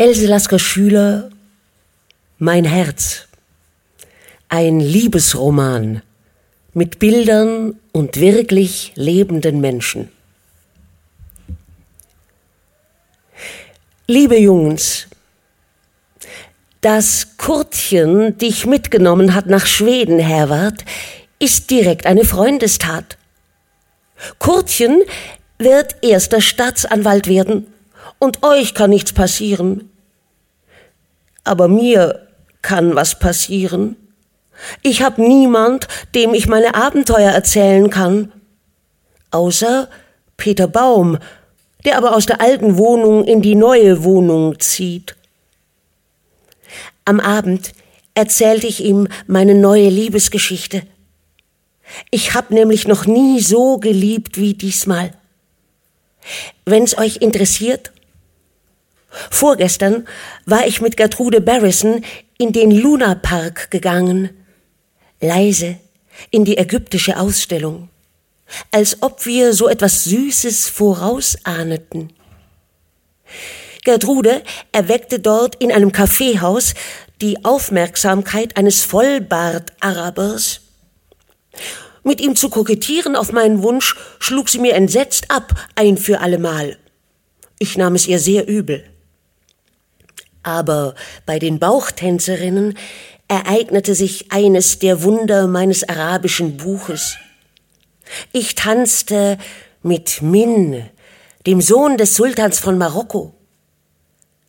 Else Lasker Schüler Mein Herz. Ein Liebesroman mit Bildern und wirklich lebenden Menschen. Liebe Jungs, dass Kurtchen dich mitgenommen hat nach Schweden, Herwart, ist direkt eine Freundestat. Kurtchen wird erster Staatsanwalt werden und euch kann nichts passieren. Aber mir kann was passieren. Ich habe niemand, dem ich meine Abenteuer erzählen kann. Außer Peter Baum, der aber aus der alten Wohnung in die neue Wohnung zieht. Am Abend erzählte ich ihm meine neue Liebesgeschichte. Ich habe nämlich noch nie so geliebt wie diesmal. Wenn's euch interessiert, vorgestern war ich mit Gertrude Barrison in den Luna Park gegangen, leise in die ägyptische Ausstellung, als ob wir so etwas Süßes vorausahneten. Gertrude erweckte dort in einem Kaffeehaus die Aufmerksamkeit eines Vollbart-Arabers. Mit ihm zu kokettieren auf meinen Wunsch schlug sie mir entsetzt ab, ein für allemal. Ich nahm es ihr sehr übel. Aber bei den Bauchtänzerinnen ereignete sich eines der Wunder meines arabischen Buches. Ich tanzte mit Min, dem Sohn des Sultans von Marokko.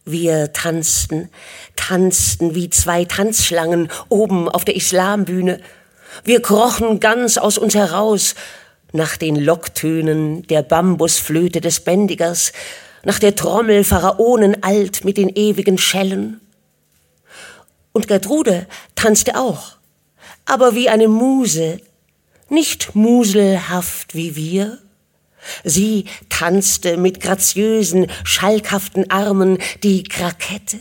Wir tanzten, tanzten wie zwei Tanzschlangen oben auf der Islambühne. Wir krochen ganz aus uns heraus nach den Locktönen der Bambusflöte des Bändigers, nach der Trommel Pharaonen alt mit den ewigen Schellen. Und Gertrude tanzte auch, aber wie eine Muse, nicht muselhaft wie wir, Sie tanzte mit graziösen, schalkhaften Armen die Krakette.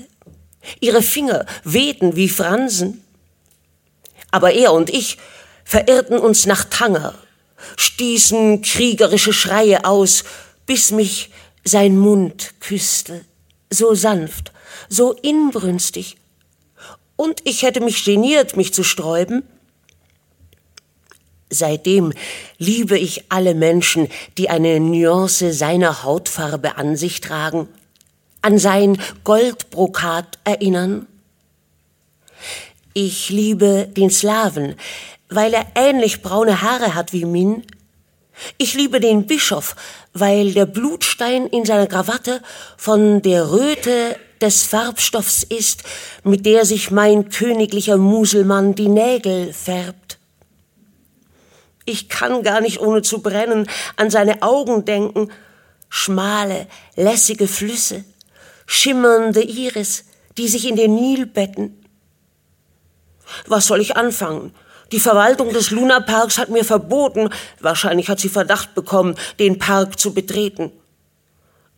Ihre Finger wehten wie Fransen. Aber er und ich verirrten uns nach Tanger, stießen kriegerische Schreie aus, bis mich sein Mund küsste, so sanft, so inbrünstig. Und ich hätte mich geniert, mich zu sträuben, Seitdem liebe ich alle Menschen, die eine Nuance seiner Hautfarbe an sich tragen, an sein Goldbrokat erinnern. Ich liebe den Slawen, weil er ähnlich braune Haare hat wie Min. Ich liebe den Bischof, weil der Blutstein in seiner Krawatte von der Röte des Farbstoffs ist, mit der sich mein königlicher Muselmann die Nägel färbt. Ich kann gar nicht ohne zu brennen an seine Augen denken. Schmale, lässige Flüsse, schimmernde Iris, die sich in den Nil betten. Was soll ich anfangen? Die Verwaltung des Lunaparks hat mir verboten, wahrscheinlich hat sie Verdacht bekommen, den Park zu betreten.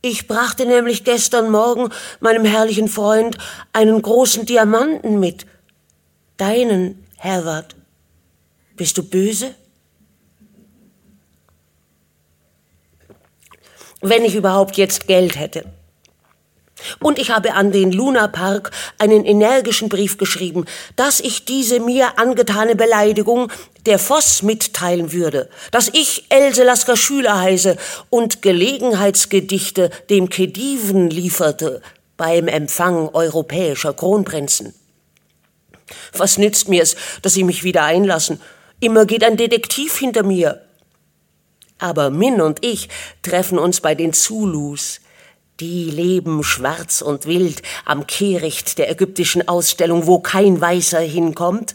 Ich brachte nämlich gestern Morgen meinem herrlichen Freund einen großen Diamanten mit. Deinen, Herwart. Bist du böse? wenn ich überhaupt jetzt Geld hätte. Und ich habe an den Luna Park einen energischen Brief geschrieben, dass ich diese mir angetane Beleidigung der Voss mitteilen würde, dass ich Else Lasker Schüler heiße und Gelegenheitsgedichte dem Kediven lieferte beim Empfang europäischer Kronprinzen. Was nützt mir's, dass sie mich wieder einlassen? Immer geht ein Detektiv hinter mir. Aber Min und ich treffen uns bei den Zulus. Die leben schwarz und wild am Kehricht der ägyptischen Ausstellung, wo kein Weißer hinkommt.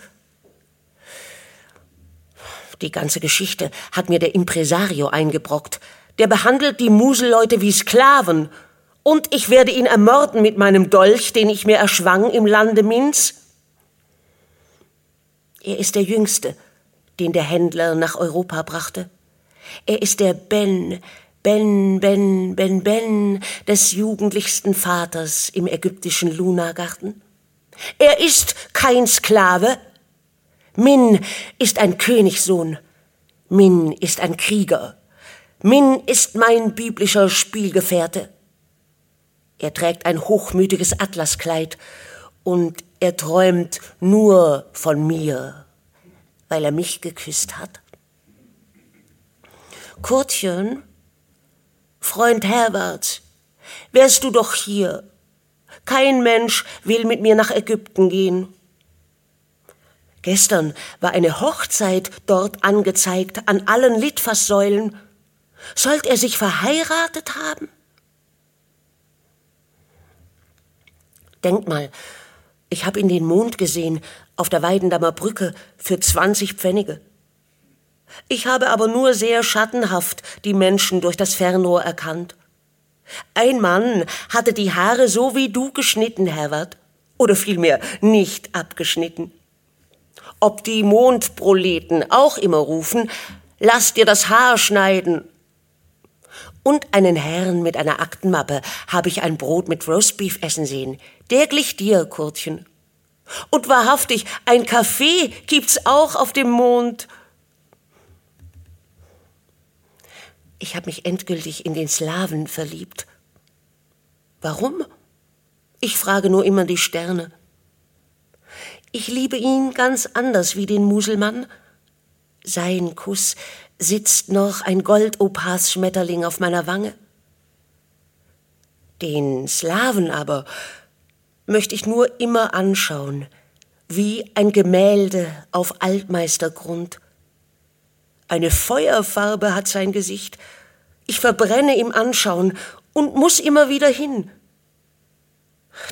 Die ganze Geschichte hat mir der Impresario eingebrockt. Der behandelt die Muselleute wie Sklaven. Und ich werde ihn ermorden mit meinem Dolch, den ich mir erschwang im Lande Minz. Er ist der Jüngste, den der Händler nach Europa brachte. Er ist der Ben, Ben, Ben, Ben, Ben des jugendlichsten Vaters im ägyptischen Lunagarten. Er ist kein Sklave. Min ist ein Königssohn. Min ist ein Krieger. Min ist mein biblischer Spielgefährte. Er trägt ein hochmütiges Atlaskleid und er träumt nur von mir, weil er mich geküsst hat. Kurtchen, Freund Herbert, wärst du doch hier. Kein Mensch will mit mir nach Ägypten gehen. Gestern war eine Hochzeit dort angezeigt an allen Litfaßsäulen. Sollt er sich verheiratet haben? Denk mal, ich habe in den Mond gesehen auf der Weidendammer Brücke für 20 Pfennige. Ich habe aber nur sehr schattenhaft die Menschen durch das Fernrohr erkannt. Ein Mann hatte die Haare so wie du geschnitten, Herbert, oder vielmehr nicht abgeschnitten. Ob die Mondproleten auch immer rufen, lass dir das Haar schneiden. Und einen Herrn mit einer Aktenmappe habe ich ein Brot mit Roastbeef essen sehen. Der glich dir, Kurtchen. Und wahrhaftig, ein Kaffee gibt's auch auf dem Mond. Ich habe mich endgültig in den Slawen verliebt. Warum? Ich frage nur immer die Sterne. Ich liebe ihn ganz anders wie den Muselmann. Sein Kuss sitzt noch ein Goldopas-Schmetterling auf meiner Wange. Den Slawen aber möchte ich nur immer anschauen, wie ein Gemälde auf Altmeistergrund. Eine Feuerfarbe hat sein Gesicht. Ich verbrenne im Anschauen und muss immer wieder hin.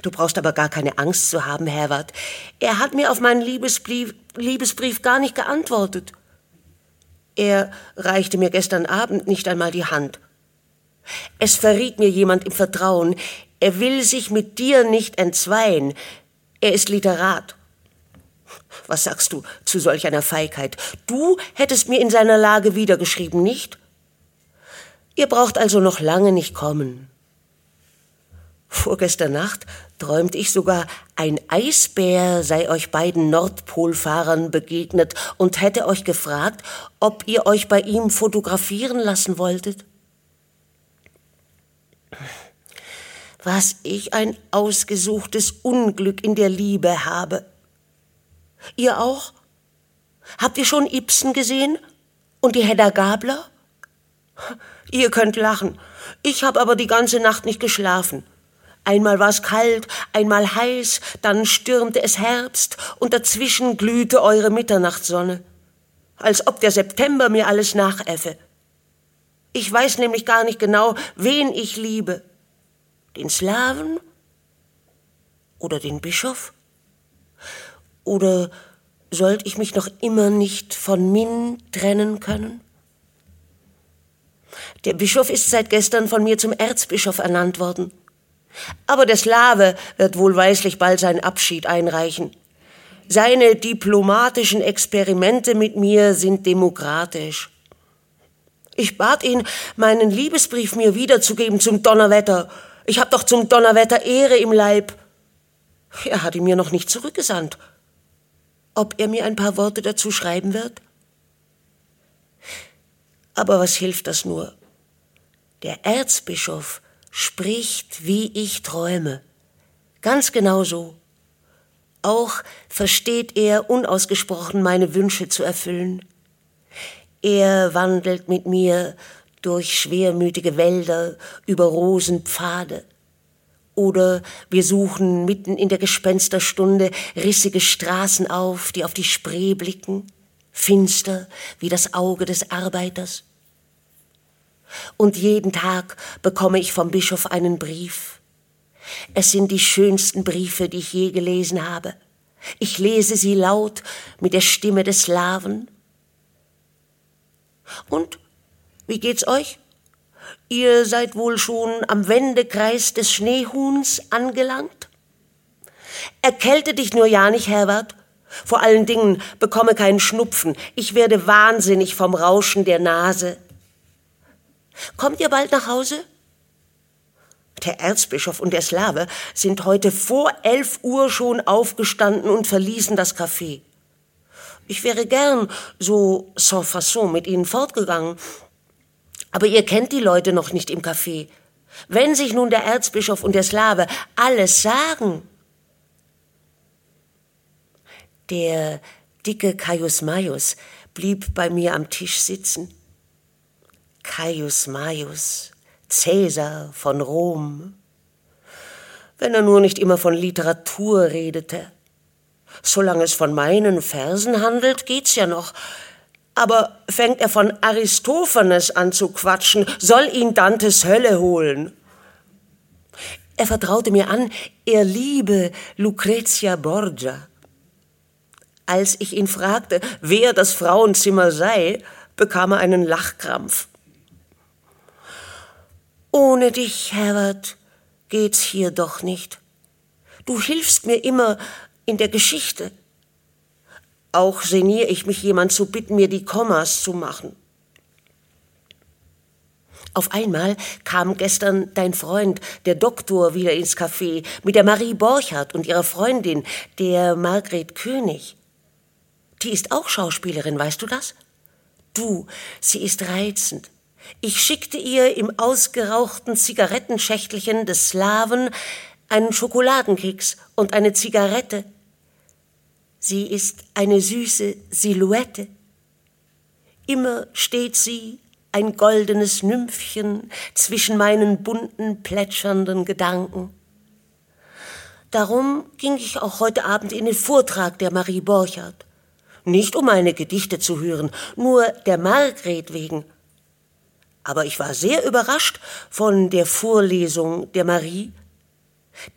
Du brauchst aber gar keine Angst zu haben, Herbert. Er hat mir auf meinen Liebesbrief, Liebesbrief gar nicht geantwortet. Er reichte mir gestern Abend nicht einmal die Hand. Es verriet mir jemand im Vertrauen, er will sich mit dir nicht entzweien. Er ist Literat. Was sagst du zu solch einer Feigheit? Du hättest mir in seiner Lage wiedergeschrieben, nicht? Ihr braucht also noch lange nicht kommen. Vorgestern Nacht träumte ich sogar, ein Eisbär sei euch beiden Nordpolfahrern begegnet und hätte euch gefragt, ob ihr euch bei ihm fotografieren lassen wolltet. Was ich ein ausgesuchtes Unglück in der Liebe habe. Ihr auch? Habt ihr schon Ibsen gesehen? Und die Hedda Gabler? Ihr könnt lachen. Ich habe aber die ganze Nacht nicht geschlafen. Einmal war es kalt, einmal heiß, dann stürmte es Herbst und dazwischen glühte eure Mitternachtssonne. Als ob der September mir alles nachäffe. Ich weiß nämlich gar nicht genau, wen ich liebe. Den Slawen oder den Bischof? Oder sollt ich mich noch immer nicht von Min trennen können? Der Bischof ist seit gestern von mir zum Erzbischof ernannt worden. Aber der Slave wird wohlweislich bald seinen Abschied einreichen. Seine diplomatischen Experimente mit mir sind demokratisch. Ich bat ihn, meinen Liebesbrief mir wiederzugeben zum Donnerwetter. Ich hab doch zum Donnerwetter Ehre im Leib. Er hat ihn mir noch nicht zurückgesandt. Ob er mir ein paar Worte dazu schreiben wird? Aber was hilft das nur? Der Erzbischof spricht, wie ich träume. Ganz genau so. Auch versteht er unausgesprochen meine Wünsche zu erfüllen. Er wandelt mit mir durch schwermütige Wälder, über Rosenpfade. Oder wir suchen mitten in der Gespensterstunde rissige Straßen auf, die auf die Spree blicken, finster wie das Auge des Arbeiters. Und jeden Tag bekomme ich vom Bischof einen Brief. Es sind die schönsten Briefe, die ich je gelesen habe. Ich lese sie laut mit der Stimme des Slaven. Und wie geht's euch? Ihr seid wohl schon am Wendekreis des Schneehuhns angelangt? Erkälte dich nur ja nicht, Herbert. Vor allen Dingen bekomme keinen Schnupfen. Ich werde wahnsinnig vom Rauschen der Nase. Kommt ihr bald nach Hause? Der Erzbischof und der Slave sind heute vor elf Uhr schon aufgestanden und verließen das Café. Ich wäre gern so sans façon mit ihnen fortgegangen. Aber ihr kennt die Leute noch nicht im Café. Wenn sich nun der Erzbischof und der Slave alles sagen, der dicke Caius Maius blieb bei mir am Tisch sitzen. Caius Maius, Cäsar von Rom. Wenn er nur nicht immer von Literatur redete. Solange es von meinen Versen handelt, geht's ja noch. Aber fängt er von Aristophanes an zu quatschen, soll ihn Dantes Hölle holen. Er vertraute mir an, er liebe Lucrezia Borgia. Als ich ihn fragte, wer das Frauenzimmer sei, bekam er einen Lachkrampf. Ohne dich, Herbert, geht's hier doch nicht. Du hilfst mir immer in der Geschichte. Auch seniere ich mich, jemand zu bitten, mir die Kommas zu machen. Auf einmal kam gestern dein Freund, der Doktor, wieder ins Café mit der Marie Borchardt und ihrer Freundin, der Margret König. Die ist auch Schauspielerin, weißt du das? Du, sie ist reizend. Ich schickte ihr im ausgerauchten Zigarettenschächtelchen des Slaven einen Schokoladenkeks und eine Zigarette. Sie ist eine süße Silhouette. Immer steht sie, ein goldenes Nymphchen, zwischen meinen bunten, plätschernden Gedanken. Darum ging ich auch heute Abend in den Vortrag der Marie Borchardt. Nicht um meine Gedichte zu hören, nur der Margret wegen aber ich war sehr überrascht von der Vorlesung der Marie.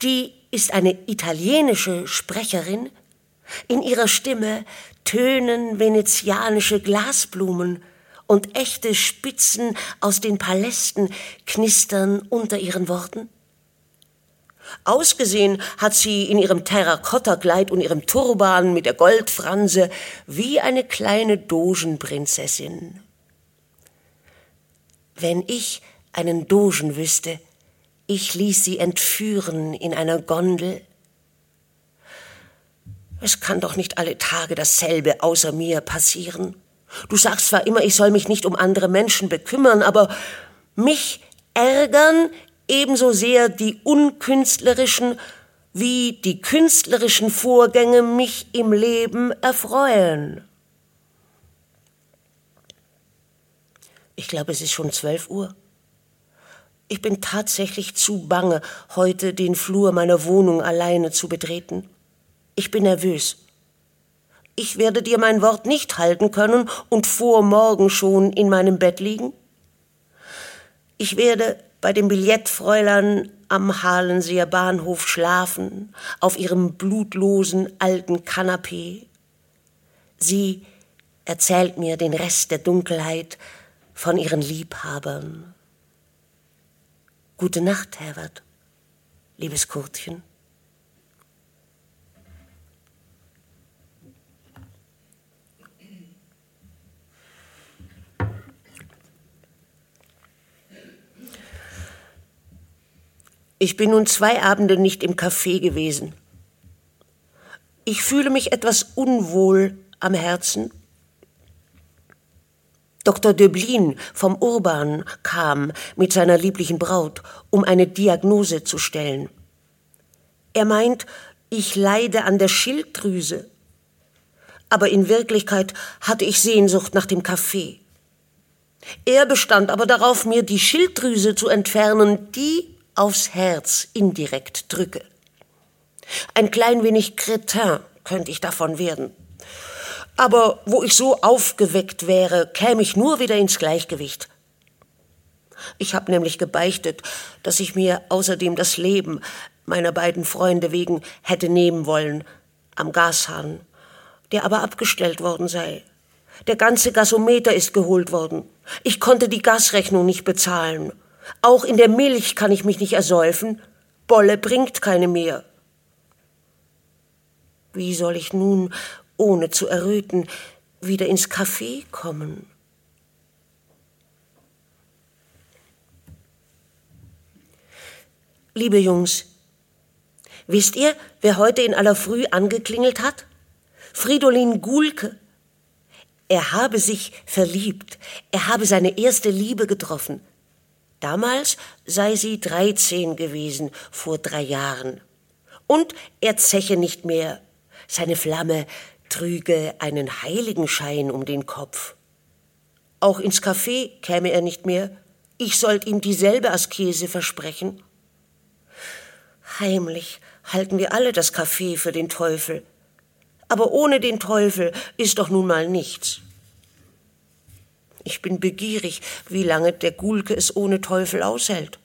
Die ist eine italienische Sprecherin. In ihrer Stimme tönen venezianische Glasblumen und echte Spitzen aus den Palästen knistern unter ihren Worten. Ausgesehen hat sie in ihrem Terrakottakleid und ihrem Turban mit der Goldfranse wie eine kleine Dogenprinzessin. Wenn ich einen Dogen wüsste, ich ließ sie entführen in einer Gondel. Es kann doch nicht alle Tage dasselbe außer mir passieren. Du sagst zwar immer, ich soll mich nicht um andere Menschen bekümmern, aber mich ärgern ebenso sehr die unkünstlerischen wie die künstlerischen Vorgänge mich im Leben erfreuen. Ich glaube, es ist schon zwölf Uhr. Ich bin tatsächlich zu bange, heute den Flur meiner Wohnung alleine zu betreten. Ich bin nervös. Ich werde dir mein Wort nicht halten können und vor morgen schon in meinem Bett liegen. Ich werde bei dem Billettfräulein am Halenseer Bahnhof schlafen, auf ihrem blutlosen alten Kanapee. Sie erzählt mir den Rest der Dunkelheit, von ihren Liebhabern. Gute Nacht, Herbert, liebes Kurtchen. Ich bin nun zwei Abende nicht im Café gewesen. Ich fühle mich etwas unwohl am Herzen Dr. Döblin vom Urban kam mit seiner lieblichen Braut, um eine Diagnose zu stellen. Er meint, ich leide an der Schilddrüse. Aber in Wirklichkeit hatte ich Sehnsucht nach dem Kaffee. Er bestand aber darauf, mir die Schilddrüse zu entfernen, die aufs Herz indirekt drücke. Ein klein wenig Cretin könnte ich davon werden. Aber wo ich so aufgeweckt wäre, käme ich nur wieder ins Gleichgewicht. Ich habe nämlich gebeichtet, dass ich mir außerdem das Leben meiner beiden Freunde wegen hätte nehmen wollen am Gashahn, der aber abgestellt worden sei. Der ganze Gasometer ist geholt worden. Ich konnte die Gasrechnung nicht bezahlen. Auch in der Milch kann ich mich nicht ersäufen. Bolle bringt keine mehr. Wie soll ich nun ohne zu erröten, wieder ins Café kommen. Liebe Jungs, wisst ihr, wer heute in aller Früh angeklingelt hat? Fridolin Gulke. Er habe sich verliebt, er habe seine erste Liebe getroffen. Damals sei sie dreizehn gewesen, vor drei Jahren. Und er zeche nicht mehr. Seine Flamme trüge einen Heiligenschein um den Kopf. Auch ins Café käme er nicht mehr. Ich sollt ihm dieselbe Askese versprechen. Heimlich halten wir alle das Café für den Teufel. Aber ohne den Teufel ist doch nun mal nichts. Ich bin begierig, wie lange der Gulke es ohne Teufel aushält.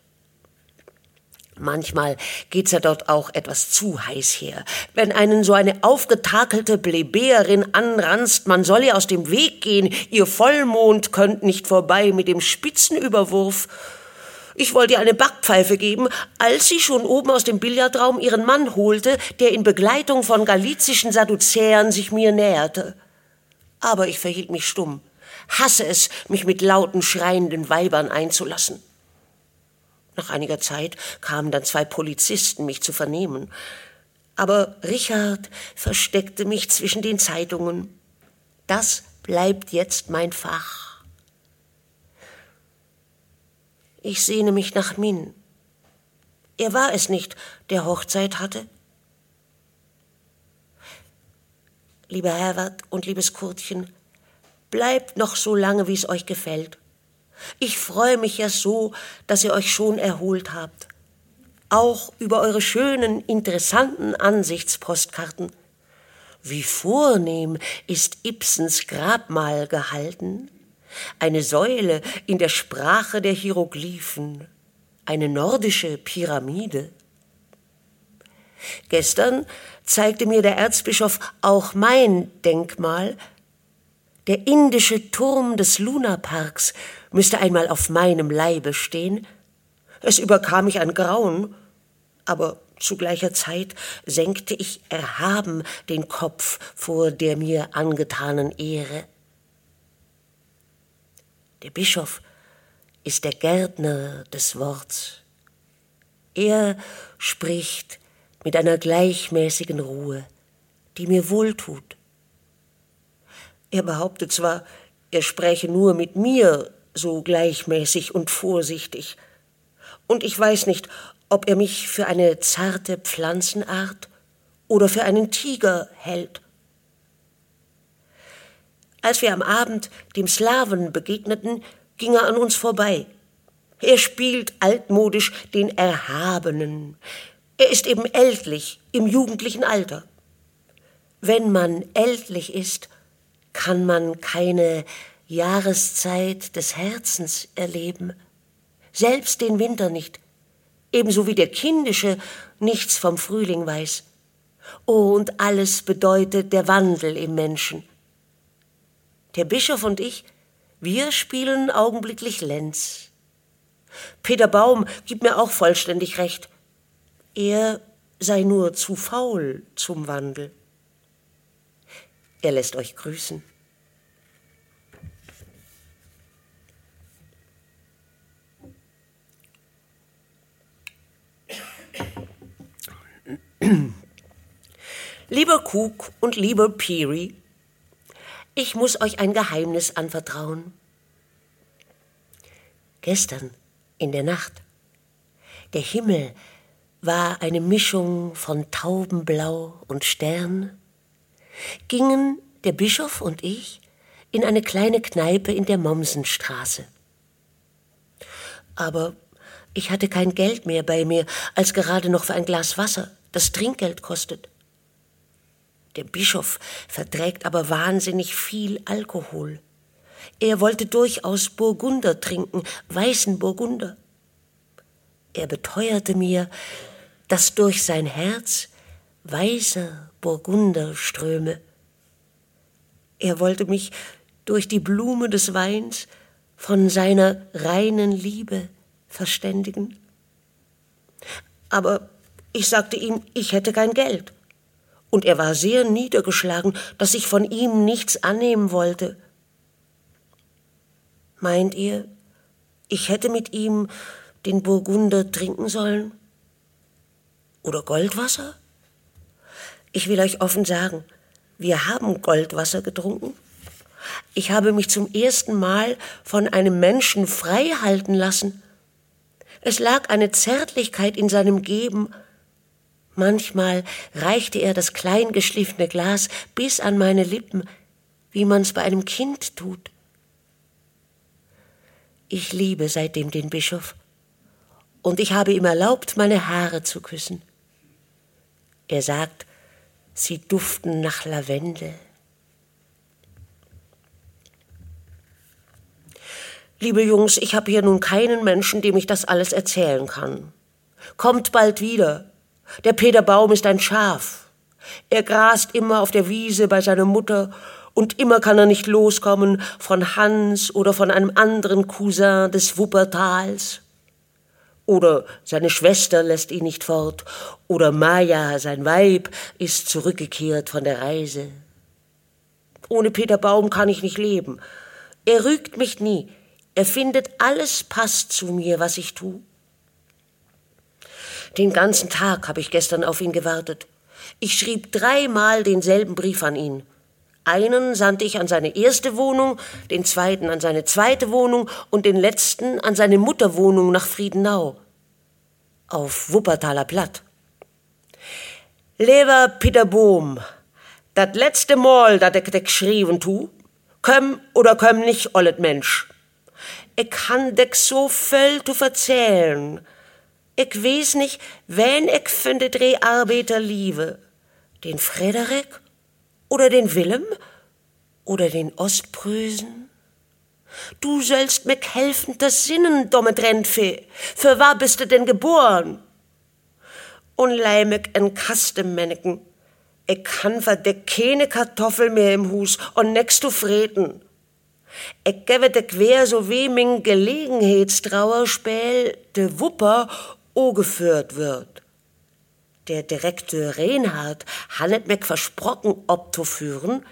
Manchmal geht's ja dort auch etwas zu heiß her. Wenn einen so eine aufgetakelte Plebejerin anranzt, man soll ihr aus dem Weg gehen, ihr Vollmond könnt nicht vorbei mit dem Spitzenüberwurf. Ich wollte ihr eine Backpfeife geben, als sie schon oben aus dem Billardraum ihren Mann holte, der in Begleitung von galizischen Sadduzäern sich mir näherte. Aber ich verhielt mich stumm, hasse es, mich mit lauten, schreienden Weibern einzulassen. Nach einiger Zeit kamen dann zwei Polizisten, mich zu vernehmen. Aber Richard versteckte mich zwischen den Zeitungen. Das bleibt jetzt mein Fach. Ich sehne mich nach Min. Er war es nicht, der Hochzeit hatte. Lieber Herbert und liebes Kurtchen, bleibt noch so lange, wie es euch gefällt. Ich freue mich ja so, dass ihr euch schon erholt habt. Auch über eure schönen, interessanten Ansichtspostkarten. Wie vornehm ist Ibsens Grabmal gehalten. Eine Säule in der Sprache der Hieroglyphen. Eine nordische Pyramide. Gestern zeigte mir der Erzbischof auch mein Denkmal, der indische Turm des Lunaparks müsste einmal auf meinem Leibe stehen. Es überkam mich ein Grauen, aber zu gleicher Zeit senkte ich erhaben den Kopf vor der mir angetanen Ehre. Der Bischof ist der Gärtner des Worts. Er spricht mit einer gleichmäßigen Ruhe, die mir wohltut. Er behauptet zwar, er spräche nur mit mir so gleichmäßig und vorsichtig. Und ich weiß nicht, ob er mich für eine zarte Pflanzenart oder für einen Tiger hält. Als wir am Abend dem Slawen begegneten, ging er an uns vorbei. Er spielt altmodisch den Erhabenen. Er ist eben ältlich, im jugendlichen Alter. Wenn man ältlich ist, kann man keine Jahreszeit des Herzens erleben, selbst den Winter nicht, ebenso wie der Kindische nichts vom Frühling weiß. Oh, und alles bedeutet der Wandel im Menschen. Der Bischof und ich, wir spielen augenblicklich Lenz. Peter Baum gibt mir auch vollständig recht. Er sei nur zu faul zum Wandel. Er lässt euch grüßen. Lieber Cook und lieber Peary, ich muss euch ein Geheimnis anvertrauen. Gestern in der Nacht, der Himmel war eine Mischung von Taubenblau und Stern, gingen der Bischof und ich in eine kleine Kneipe in der Mommsenstraße. Aber ich hatte kein Geld mehr bei mir, als gerade noch für ein Glas Wasser, das Trinkgeld kostet. Der Bischof verträgt aber wahnsinnig viel Alkohol. Er wollte durchaus Burgunder trinken, weißen Burgunder. Er beteuerte mir, dass durch sein Herz weißer Burgunder ströme. Er wollte mich durch die Blume des Weins von seiner reinen Liebe verständigen. Aber ich sagte ihm, ich hätte kein Geld. Und er war sehr niedergeschlagen, dass ich von ihm nichts annehmen wollte. Meint ihr, ich hätte mit ihm den Burgunder trinken sollen? Oder Goldwasser? Ich will euch offen sagen, wir haben Goldwasser getrunken. Ich habe mich zum ersten Mal von einem Menschen frei halten lassen Es lag eine Zärtlichkeit in seinem Geben. Manchmal reichte er das klein geschliffene Glas bis an meine Lippen, wie man's bei einem Kind tut. Ich liebe seitdem den Bischof, und ich habe ihm erlaubt, meine Haare zu küssen. Er sagt, sie duften nach Lavendel. Liebe Jungs, ich habe hier nun keinen Menschen, dem ich das alles erzählen kann. Kommt bald wieder. Der Peter Baum ist ein Schaf. Er grast immer auf der Wiese bei seiner Mutter und immer kann er nicht loskommen von Hans oder von einem anderen Cousin des Wuppertals. Oder seine Schwester lässt ihn nicht fort, oder Maja, sein Weib, ist zurückgekehrt von der Reise. Ohne Peter Baum kann ich nicht leben. Er rügt mich nie, er findet, alles passt zu mir, was ich tue. Den ganzen Tag habe ich gestern auf ihn gewartet. Ich schrieb dreimal denselben Brief an ihn. Einen sandte ich an seine erste Wohnung, den zweiten an seine zweite Wohnung und den letzten an seine Mutterwohnung nach Friedenau. Auf Wuppertaler Platt. Lieber Peter Bohm, dat letzte Mal, dat ich dich geschrieben tu, kömm oder kömm nicht, ollet Mensch. Ich kann dich so viel zu erzählen. Ich weiß nicht, wen ich von den drei Arbeiter liebe. Den Frederik oder den Willem oder den Ostprösen? Du sollst mir helfen, das Sinnen, dumme Trendfee. Für war bist du denn geboren? Mich en Kastenmänneken. Ich kann für dich keine Kartoffel mehr im Hus und nix zu freten. Ich gebe de quer so wie min Gelegenheitstrauerspiel de Wupper ogeführt wird. Der Direktor Reinhard hannet mich versprochen, obzuführen,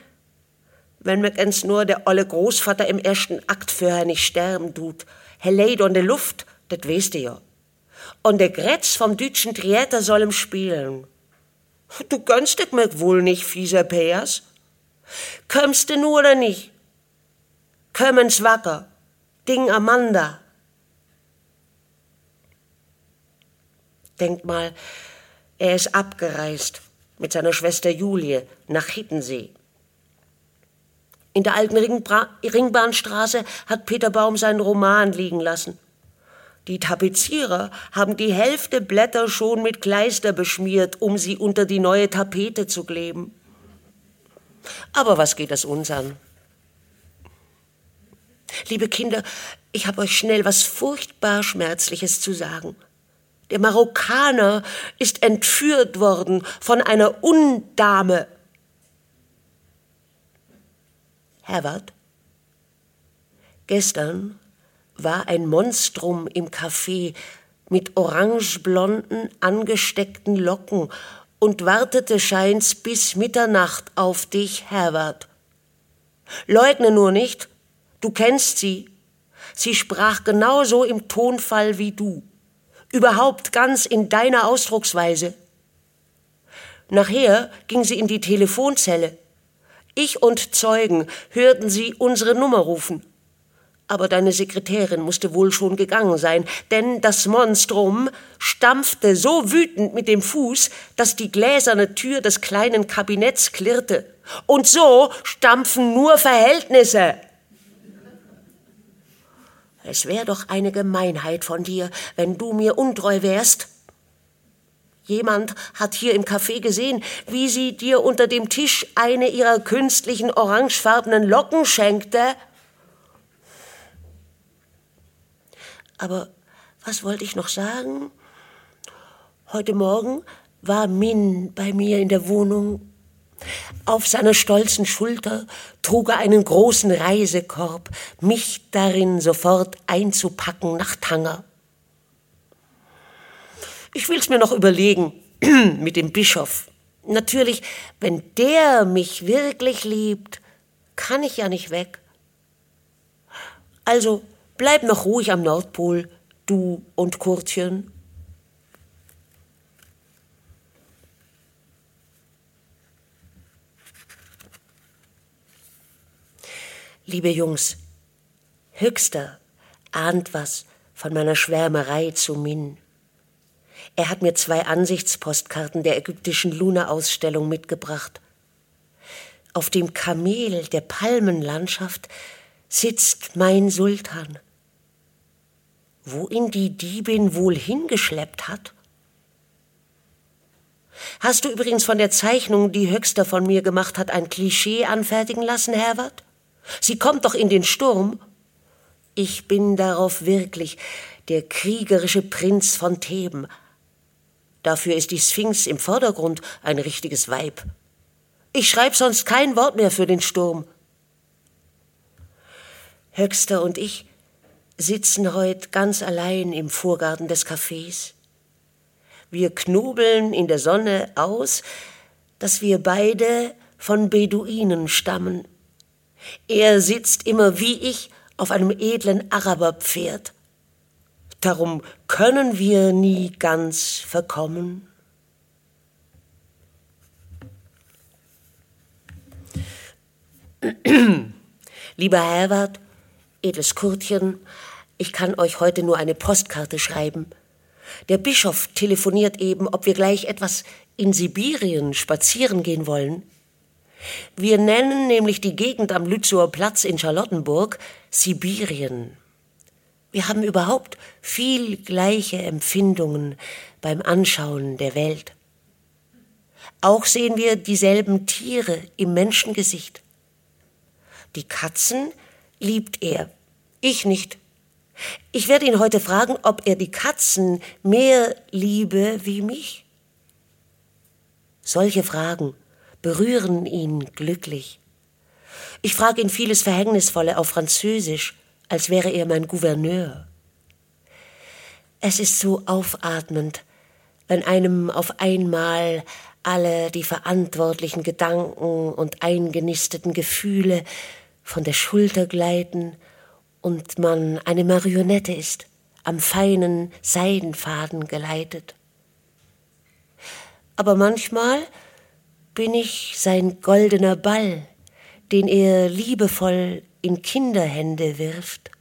wenn mich ens nur der olle Großvater im ersten Akt für nicht sterben tut. Herr Leid und de Luft, dat weißt du ja. Und der Gretz vom deutschen Theater soll ihm spielen. Du gönnst dich mir wohl nicht, fieser Peers? Kömmst du nur oder nicht? Kömmens wacker, Ding Amanda. Denkt mal, er ist abgereist mit seiner Schwester Julie nach Hittensee. In der alten Ringbra Ringbahnstraße hat Peter Baum seinen Roman liegen lassen. Die Tapezierer haben die Hälfte Blätter schon mit Kleister beschmiert, um sie unter die neue Tapete zu kleben. Aber was geht das uns an? Liebe Kinder, ich habe euch schnell was furchtbar Schmerzliches zu sagen. Der Marokkaner ist entführt worden von einer Undame. Herbert, gestern war ein Monstrum im Café mit orangeblonden, angesteckten Locken und wartete scheins bis Mitternacht auf dich, Herbert. Leugne nur nicht, Du kennst sie. Sie sprach genauso im Tonfall wie du. Überhaupt ganz in deiner Ausdrucksweise. Nachher ging sie in die Telefonzelle. Ich und Zeugen hörten sie unsere Nummer rufen. Aber deine Sekretärin musste wohl schon gegangen sein, denn das Monstrum stampfte so wütend mit dem Fuß, dass die gläserne Tür des kleinen Kabinetts klirrte. Und so stampfen nur Verhältnisse. Es wäre doch eine Gemeinheit von dir, wenn du mir untreu wärst. Jemand hat hier im Café gesehen, wie sie dir unter dem Tisch eine ihrer künstlichen orangefarbenen Locken schenkte. Aber was wollte ich noch sagen? Heute Morgen war Min bei mir in der Wohnung auf seiner stolzen Schulter trug er einen großen Reisekorb, mich darin sofort einzupacken nach Tanger. Ich will's mir noch überlegen mit dem Bischof. Natürlich, wenn der mich wirklich liebt, kann ich ja nicht weg. Also bleib noch ruhig am Nordpol, du und Kurtchen. Liebe Jungs, Höchster ahnt was von meiner Schwärmerei zu Min. Er hat mir zwei Ansichtspostkarten der ägyptischen Luna-Ausstellung mitgebracht. Auf dem Kamel der Palmenlandschaft sitzt mein Sultan. Wo ihn die Diebin wohl hingeschleppt hat? Hast du übrigens von der Zeichnung, die Höxter von mir gemacht hat, ein Klischee anfertigen lassen, Herbert? Sie kommt doch in den Sturm. Ich bin darauf wirklich der kriegerische Prinz von Theben. Dafür ist die Sphinx im Vordergrund ein richtiges Weib. Ich schreib sonst kein Wort mehr für den Sturm. Höxter und ich sitzen heute ganz allein im Vorgarten des Cafés. Wir knobeln in der Sonne aus, dass wir beide von Beduinen stammen. Er sitzt immer wie ich auf einem edlen Araberpferd. Darum können wir nie ganz verkommen. Lieber Herbert, edles Kurtchen, ich kann euch heute nur eine Postkarte schreiben. Der Bischof telefoniert eben, ob wir gleich etwas in Sibirien spazieren gehen wollen. Wir nennen nämlich die Gegend am Lützower Platz in Charlottenburg Sibirien. Wir haben überhaupt viel gleiche Empfindungen beim Anschauen der Welt. Auch sehen wir dieselben Tiere im Menschengesicht. Die Katzen liebt er, ich nicht. Ich werde ihn heute fragen, ob er die Katzen mehr liebe wie mich. Solche Fragen berühren ihn glücklich. Ich frage ihn vieles Verhängnisvolle auf Französisch, als wäre er mein Gouverneur. Es ist so aufatmend, wenn einem auf einmal alle die verantwortlichen Gedanken und eingenisteten Gefühle von der Schulter gleiten und man eine Marionette ist, am feinen Seidenfaden geleitet. Aber manchmal bin ich sein goldener Ball, den er liebevoll in Kinderhände wirft.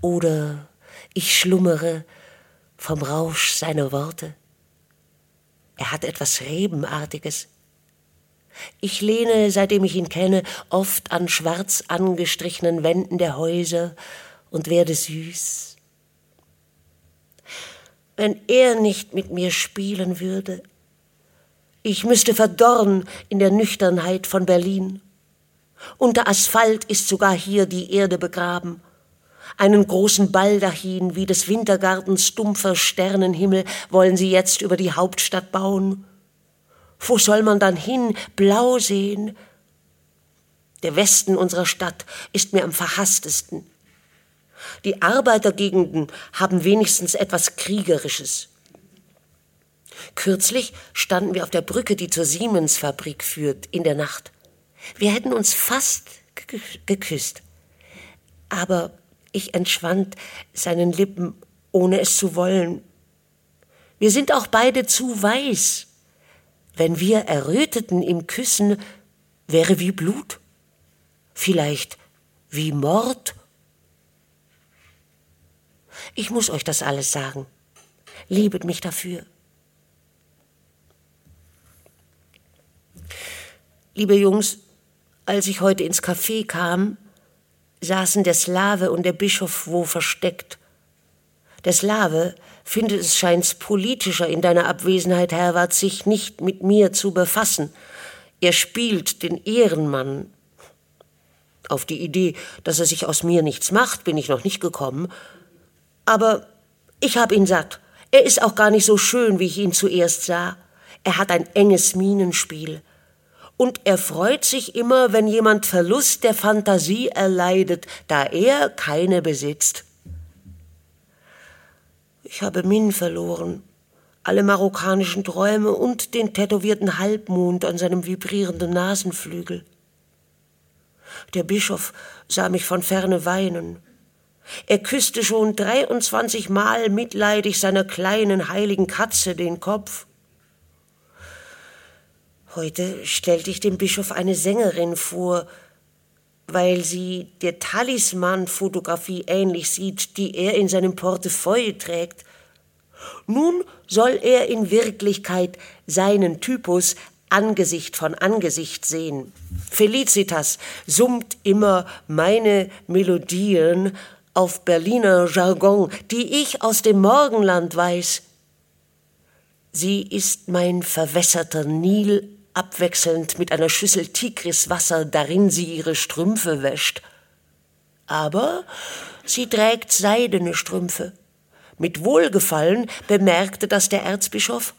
Oder ich schlummere vom Rausch seiner Worte. Er hat etwas Rebenartiges. Ich lehne, seitdem ich ihn kenne, oft an schwarz angestrichenen Wänden der Häuser und werde süß. Wenn er nicht mit mir spielen würde, ich müsste verdorren in der Nüchternheit von Berlin. Unter Asphalt ist sogar hier die Erde begraben. Einen großen Baldachin wie des Wintergartens dumpfer Sternenhimmel wollen sie jetzt über die Hauptstadt bauen. Wo soll man dann hin? Blau sehen? Der Westen unserer Stadt ist mir am verhasstesten. Die Arbeitergegenden haben wenigstens etwas Kriegerisches. Kürzlich standen wir auf der Brücke, die zur Siemens-Fabrik führt, in der Nacht. Wir hätten uns fast geküsst. Aber ich entschwand seinen Lippen, ohne es zu wollen. Wir sind auch beide zu weiß. Wenn wir erröteten im Küssen, wäre wie Blut, vielleicht wie Mord. Ich muss euch das alles sagen. Liebet mich dafür. Liebe Jungs, als ich heute ins Café kam, saßen der Slave und der Bischof wo versteckt. Der Slave findet es scheint politischer in deiner Abwesenheit, Herwart, sich nicht mit mir zu befassen. Er spielt den Ehrenmann. Auf die Idee, dass er sich aus mir nichts macht, bin ich noch nicht gekommen. Aber ich hab ihn satt. Er ist auch gar nicht so schön, wie ich ihn zuerst sah. Er hat ein enges Minenspiel und er freut sich immer, wenn jemand Verlust der Fantasie erleidet, da er keine besitzt. Ich habe Min verloren, alle marokkanischen Träume und den tätowierten Halbmond an seinem vibrierenden Nasenflügel. Der Bischof sah mich von ferne weinen. Er küsste schon dreiundzwanzig Mal mitleidig seiner kleinen heiligen Katze den Kopf. Heute stellte ich dem Bischof eine Sängerin vor. weil sie der Talisman-Fotografie ähnlich sieht, die er in seinem Portefeuille trägt. Nun soll er in Wirklichkeit seinen Typus Angesicht von Angesicht sehen. Felicitas summt immer meine Melodien auf Berliner Jargon, die ich aus dem Morgenland weiß. Sie ist mein verwässerter Nil, abwechselnd mit einer Schüssel Tigriswasser, darin sie ihre Strümpfe wäscht. Aber sie trägt seidene Strümpfe. Mit Wohlgefallen bemerkte das der Erzbischof.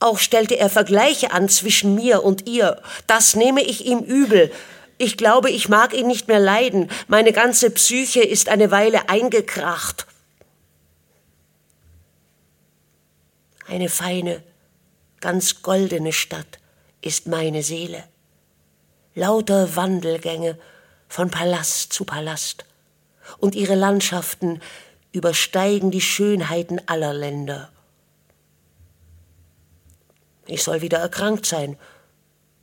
Auch stellte er Vergleiche an zwischen mir und ihr. Das nehme ich ihm übel. Ich glaube, ich mag ihn nicht mehr leiden. Meine ganze Psyche ist eine Weile eingekracht. Eine feine, ganz goldene Stadt ist meine Seele. Lauter Wandelgänge von Palast zu Palast. Und ihre Landschaften übersteigen die Schönheiten aller Länder. Ich soll wieder erkrankt sein.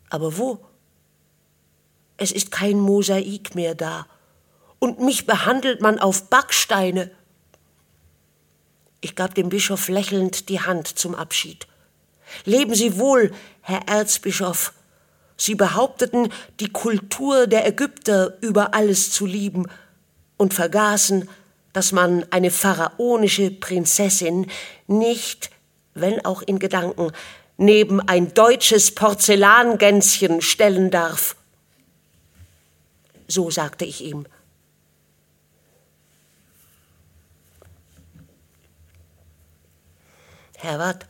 Aber wo? Es ist kein Mosaik mehr da. Und mich behandelt man auf Backsteine. Ich gab dem Bischof lächelnd die Hand zum Abschied. Leben Sie wohl, Herr Erzbischof. Sie behaupteten, die Kultur der Ägypter über alles zu lieben und vergaßen, dass man eine pharaonische Prinzessin nicht, wenn auch in Gedanken, neben ein deutsches Porzellangänschen stellen darf. So sagte ich ihm. Herr Watt,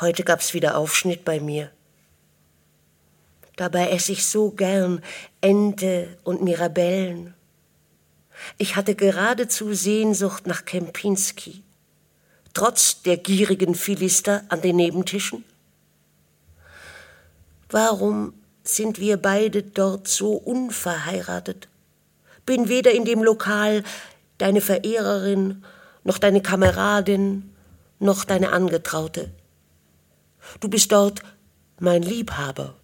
heute gab's wieder Aufschnitt bei mir. Dabei esse ich so gern Ente und Mirabellen. Ich hatte geradezu Sehnsucht nach Kempinski trotz der gierigen Philister an den Nebentischen? Warum sind wir beide dort so unverheiratet? Bin weder in dem Lokal deine Verehrerin, noch deine Kameradin, noch deine Angetraute. Du bist dort mein Liebhaber,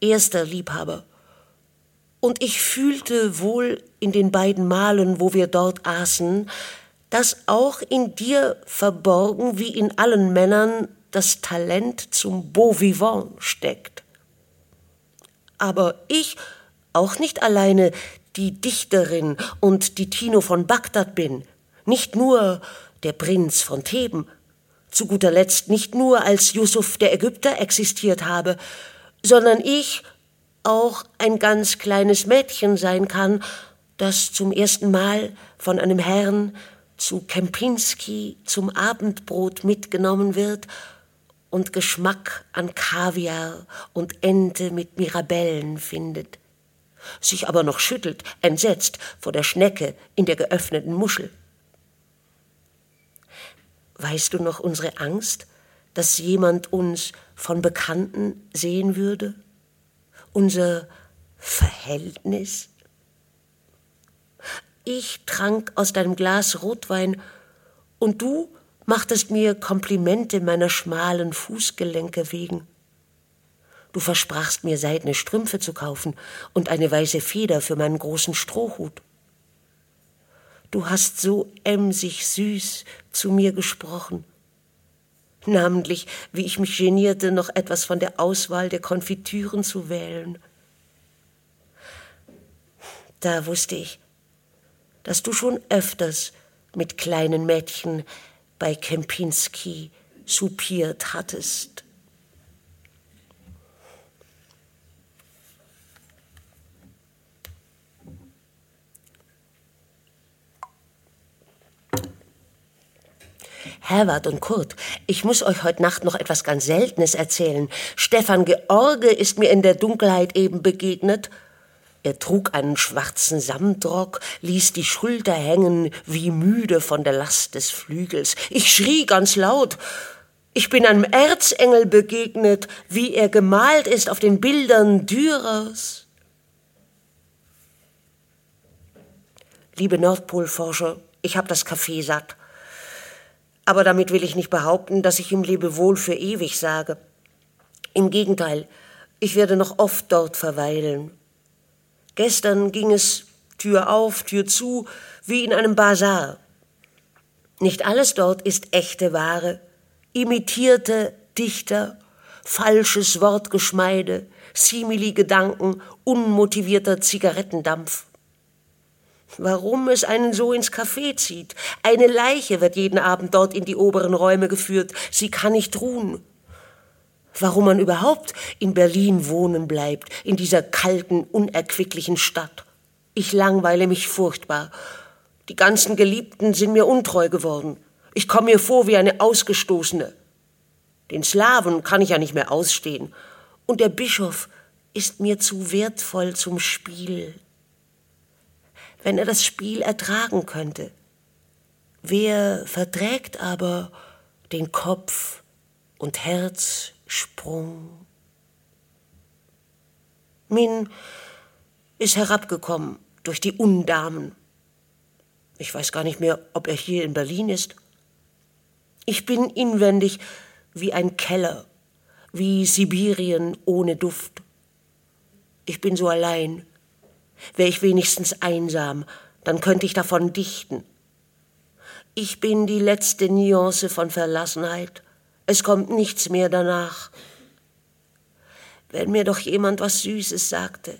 erster Liebhaber. Und ich fühlte wohl in den beiden Malen, wo wir dort aßen, dass auch in dir verborgen, wie in allen Männern, das Talent zum Beau vivant steckt. Aber ich auch nicht alleine die Dichterin und die Tino von Bagdad bin, nicht nur der Prinz von Theben, zu guter Letzt nicht nur als Yusuf der Ägypter existiert habe, sondern ich auch ein ganz kleines Mädchen sein kann, das zum ersten Mal von einem Herrn zu Kempinski zum Abendbrot mitgenommen wird und Geschmack an Kaviar und Ente mit Mirabellen findet, sich aber noch schüttelt, entsetzt vor der Schnecke in der geöffneten Muschel. Weißt du noch unsere Angst, dass jemand uns von Bekannten sehen würde? Unser Verhältnis? Ich trank aus deinem Glas Rotwein und du machtest mir Komplimente meiner schmalen Fußgelenke wegen. Du versprachst mir seidene Strümpfe zu kaufen und eine weiße Feder für meinen großen Strohhut. Du hast so emsig süß zu mir gesprochen. Namentlich, wie ich mich genierte, noch etwas von der Auswahl der Konfitüren zu wählen. Da wusste ich, dass du schon öfters mit kleinen Mädchen bei Kempinski soupiert hattest. Herbert und Kurt, ich muss euch heute Nacht noch etwas ganz Seltenes erzählen. Stefan George ist mir in der Dunkelheit eben begegnet er trug einen schwarzen Samtrock, ließ die Schulter hängen, wie müde von der Last des Flügels. Ich schrie ganz laut. Ich bin einem Erzengel begegnet, wie er gemalt ist auf den Bildern Dürers. Liebe Nordpolforscher, ich hab das Kaffee satt. Aber damit will ich nicht behaupten, dass ich ihm Lebewohl für ewig sage. Im Gegenteil, ich werde noch oft dort verweilen Gestern ging es Tür auf, Tür zu, wie in einem Bazar. Nicht alles dort ist echte Ware, imitierte Dichter, falsches Wortgeschmeide, Simili-Gedanken, unmotivierter Zigarettendampf. Warum es einen so ins Café zieht? Eine Leiche wird jeden Abend dort in die oberen Räume geführt. Sie kann nicht ruhen. Warum man überhaupt in Berlin wohnen bleibt, in dieser kalten, unerquicklichen Stadt. Ich langweile mich furchtbar. Die ganzen Geliebten sind mir untreu geworden. Ich komme mir vor wie eine Ausgestoßene. Den Slawen kann ich ja nicht mehr ausstehen. Und der Bischof ist mir zu wertvoll zum Spiel. Wenn er das Spiel ertragen könnte. Wer verträgt aber den Kopf und Herzsprung? Min ist herabgekommen durch die Undamen. Ich weiß gar nicht mehr, ob er hier in Berlin ist. Ich bin inwendig wie ein Keller, wie Sibirien ohne Duft. Ich bin so allein. Wäre ich wenigstens einsam, dann könnte ich davon dichten. Ich bin die letzte Nuance von Verlassenheit. Es kommt nichts mehr danach. Wenn mir doch jemand was Süßes sagte,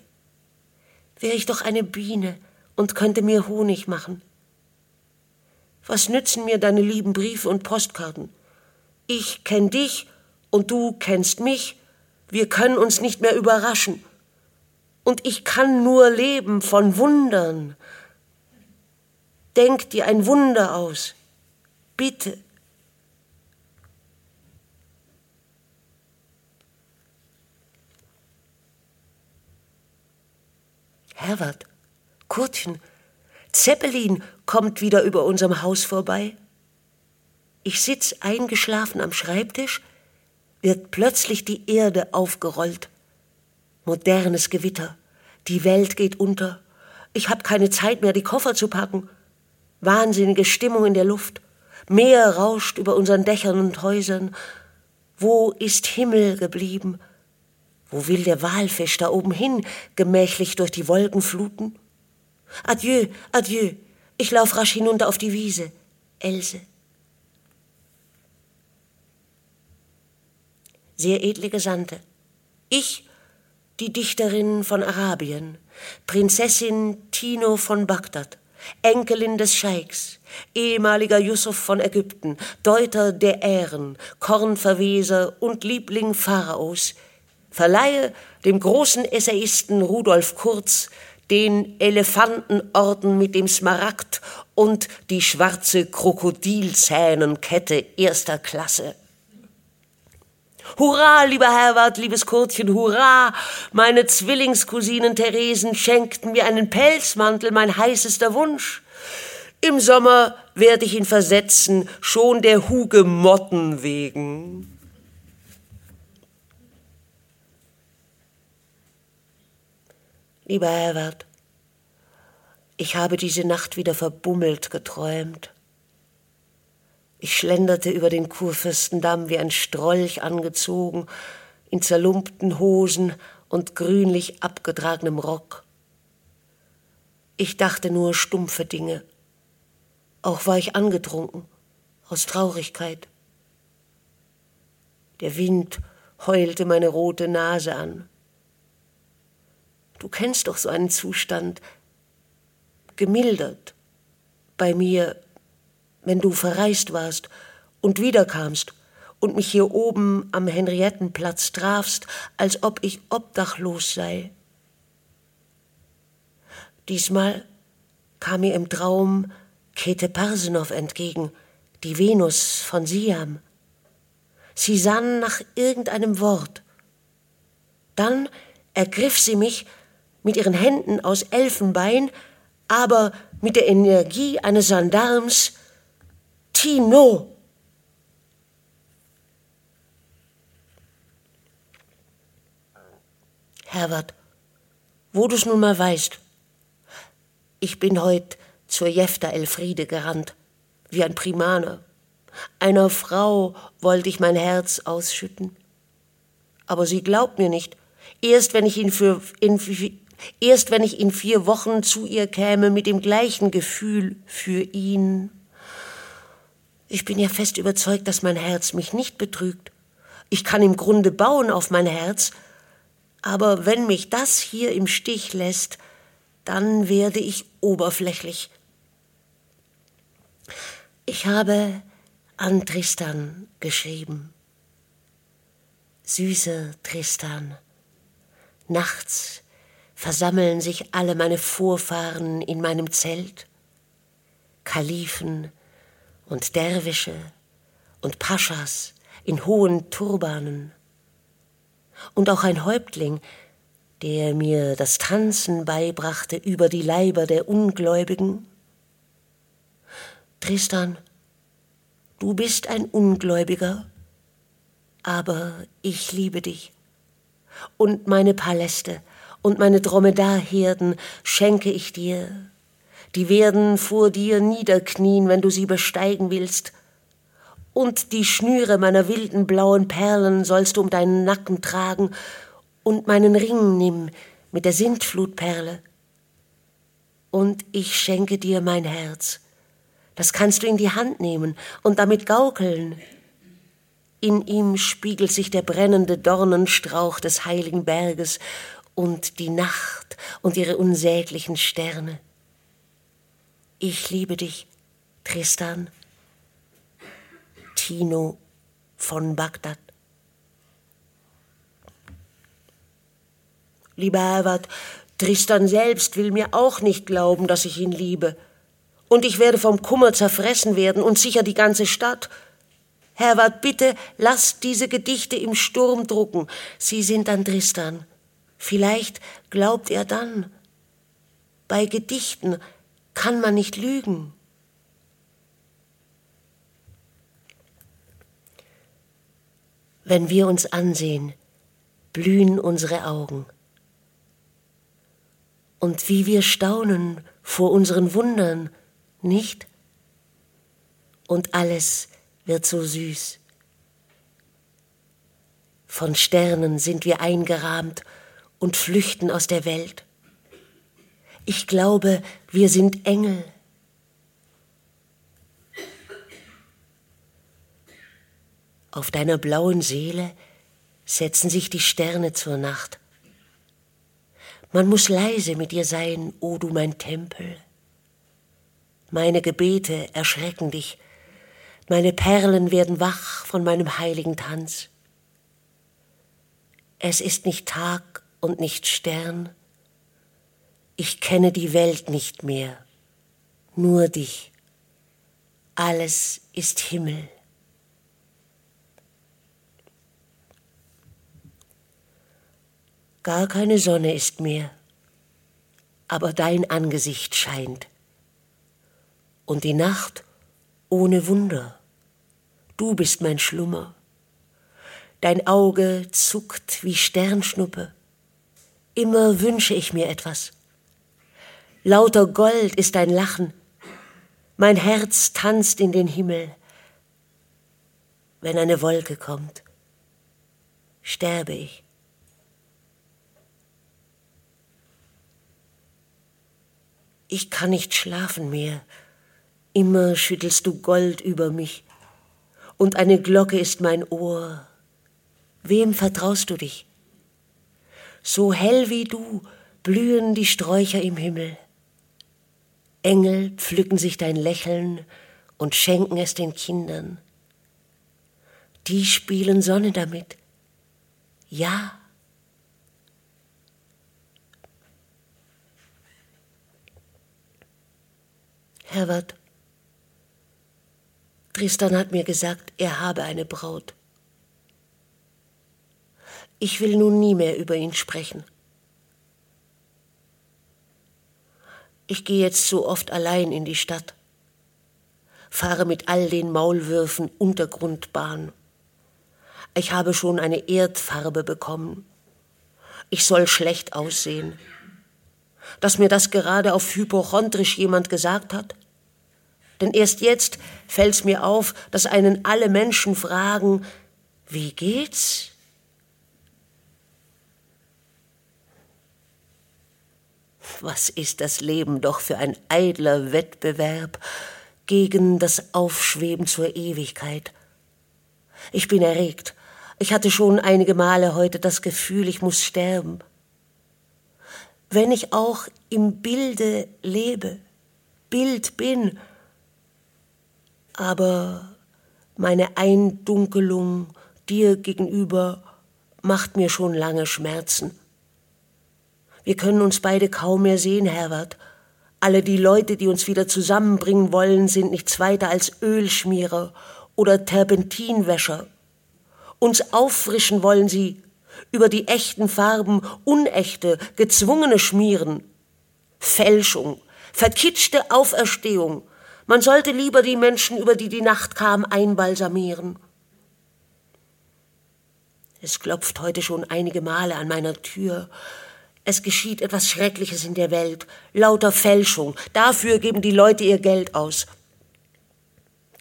wäre ich doch eine Biene und könnte mir Honig machen. Was nützen mir deine lieben Briefe und Postkarten? Ich kenn dich und du kennst mich. Wir können uns nicht mehr überraschen. Und ich kann nur leben von Wundern. Denk dir ein Wunder aus. Bitte. Herbert, Kurtchen, Zeppelin kommt wieder über unserem Haus vorbei. Ich sitz eingeschlafen am Schreibtisch, wird plötzlich die Erde aufgerollt. Modernes Gewitter. Die Welt geht unter. Ich hab keine Zeit mehr, die Koffer zu packen. Wahnsinnige Stimmung in der Luft. Meer rauscht über unseren Dächern und Häusern. Wo ist Himmel geblieben? Wo will der Walfisch da oben hin, gemächlich durch die Wolken fluten? Adieu, adieu. Ich lauf rasch hinunter auf die Wiese. Else. Sehr edle Gesandte. Ich, die Dichterin von Arabien, Prinzessin Tino von Bagdad, Enkelin des Scheiks, ehemaliger Yusuf von Ägypten, Deuter der Ähren, Kornverweser und Liebling Pharaos, verleihe dem großen Essayisten Rudolf Kurz den Elefantenorden mit dem Smaragd und die schwarze Krokodilzähnenkette erster Klasse. Hurra, lieber Herbert, liebes Kurtchen, hurra! Meine Zwillingscousinen Theresen schenkten mir einen Pelzmantel, mein heißester Wunsch. Im Sommer werde ich ihn versetzen, schon der Hugemotten wegen. Lieber Herbert, ich habe diese Nacht wieder verbummelt geträumt. Ich schlenderte über den Kurfürstendamm wie ein Strolch angezogen, in zerlumpten Hosen und grünlich abgetragenem Rock. Ich dachte nur stumpfe Dinge. Auch war ich angetrunken, aus Traurigkeit. Der Wind heulte meine rote Nase an. Du kennst doch so einen Zustand, gemildert, bei mir, wenn du verreist warst und wiederkamst und mich hier oben am Henriettenplatz trafst, als ob ich obdachlos sei. Diesmal kam mir im Traum Käthe Parsenow entgegen, die Venus von Siam. Sie sann nach irgendeinem Wort. Dann ergriff sie mich mit ihren Händen aus Elfenbein, aber mit der Energie eines Gendarms Tino. Herbert, wo du's nun mal weißt, ich bin heut zur Jefta Elfriede gerannt, wie ein Primaner. Einer Frau wollte ich mein Herz ausschütten. Aber sie glaubt mir nicht. Erst wenn ich ihn für, in, Erst wenn ich in vier Wochen zu ihr käme mit dem gleichen Gefühl für ihn. Ich bin ja fest überzeugt, dass mein Herz mich nicht betrügt. Ich kann im Grunde bauen auf mein Herz, aber wenn mich das hier im Stich lässt, dann werde ich oberflächlich. Ich habe an Tristan geschrieben. Süßer Tristan, nachts versammeln sich alle meine Vorfahren in meinem Zelt, Kalifen und Derwische und Paschas in hohen Turbanen und auch ein Häuptling, der mir das Tanzen beibrachte über die Leiber der Ungläubigen. Tristan, du bist ein Ungläubiger, aber ich liebe dich. Und meine Paläste und meine Dromedarherden schenke ich dir. Die werden vor dir niederknien, wenn du sie besteigen willst, und die Schnüre meiner wilden blauen Perlen sollst du um deinen Nacken tragen, und meinen Ring nimm mit der Sintflutperle. Und ich schenke dir mein Herz. Das kannst du in die Hand nehmen und damit gaukeln. In ihm spiegelt sich der brennende Dornenstrauch des heiligen Berges und die Nacht und ihre unsäglichen Sterne. Ich liebe dich, Tristan. Tino von Bagdad. Lieber Herbert, Tristan selbst will mir auch nicht glauben, dass ich ihn liebe. Und ich werde vom Kummer zerfressen werden und sicher die ganze Stadt. Herbert, bitte lass diese Gedichte im Sturm drucken. Sie sind an Tristan. Vielleicht glaubt er dann. Bei Gedichten kann man nicht lügen. Wenn wir uns ansehen, blühen unsere Augen. Und wie wir staunen vor unseren Wundern, nicht? Und alles wird so süß. Von Sternen sind wir eingerahmt und flüchten aus der Welt. Ich glaube, wir sind Engel Auf deiner blauen Seele setzen sich die Sterne zur Nacht. Man muss leise mit dir sein, o du mein Tempel. Meine Gebete erschrecken dich, meine Perlen werden wach von meinem heiligen Tanz. Es ist nicht Tag und nicht Stern, ich kenne die Welt nicht mehr, nur dich. Alles ist Himmel. Gar keine Sonne ist mehr, aber dein Angesicht scheint. Und die Nacht ohne Wunder, du bist mein Schlummer. Dein Auge zuckt wie Sternschnuppe, immer wünsche ich mir etwas. Lauter Gold ist dein Lachen, mein Herz tanzt in den Himmel. Wenn eine Wolke kommt, sterbe ich. Ich kann nicht schlafen mehr. Immer schüttelst du Gold über mich. Und eine Glocke ist mein Ohr. Wem vertraust du dich? So hell wie du blühen die Sträucher im Himmel. Engel pflücken sich dein Lächeln und schenken es den Kindern. Die spielen Sonne damit. Ja, Herbert, Tristan hat mir gesagt, er habe eine Braut. Ich will nun nie mehr über ihn sprechen. Ich gehe jetzt so oft allein in die Stadt, fahre mit all den Maulwürfen Untergrundbahn. Ich habe schon eine Erdfarbe bekommen. Ich soll schlecht aussehen. Dass mir das gerade auf hypochondrisch jemand gesagt hat? Denn erst jetzt fällt's mir auf, dass einen alle Menschen fragen, wie geht's? Was ist das Leben doch für ein eitler Wettbewerb gegen das Aufschweben zur Ewigkeit. Ich bin erregt. Ich hatte schon einige Male heute das Gefühl, ich muss sterben. Wenn ich auch im Bilde lebe, Bild bin, aber meine Eindunkelung dir gegenüber macht mir schon lange Schmerzen. Wir können uns beide kaum mehr sehen, Herbert. Alle die Leute, die uns wieder zusammenbringen wollen, sind nichts weiter als Ölschmierer oder Terpentinwäscher. Uns auffrischen wollen sie, über die echten Farben unechte, gezwungene schmieren. Fälschung, verkitschte Auferstehung. Man sollte lieber die Menschen, über die die Nacht kam, einbalsamieren. Es klopft heute schon einige Male an meiner Tür. Es geschieht etwas Schreckliches in der Welt, lauter Fälschung. Dafür geben die Leute ihr Geld aus.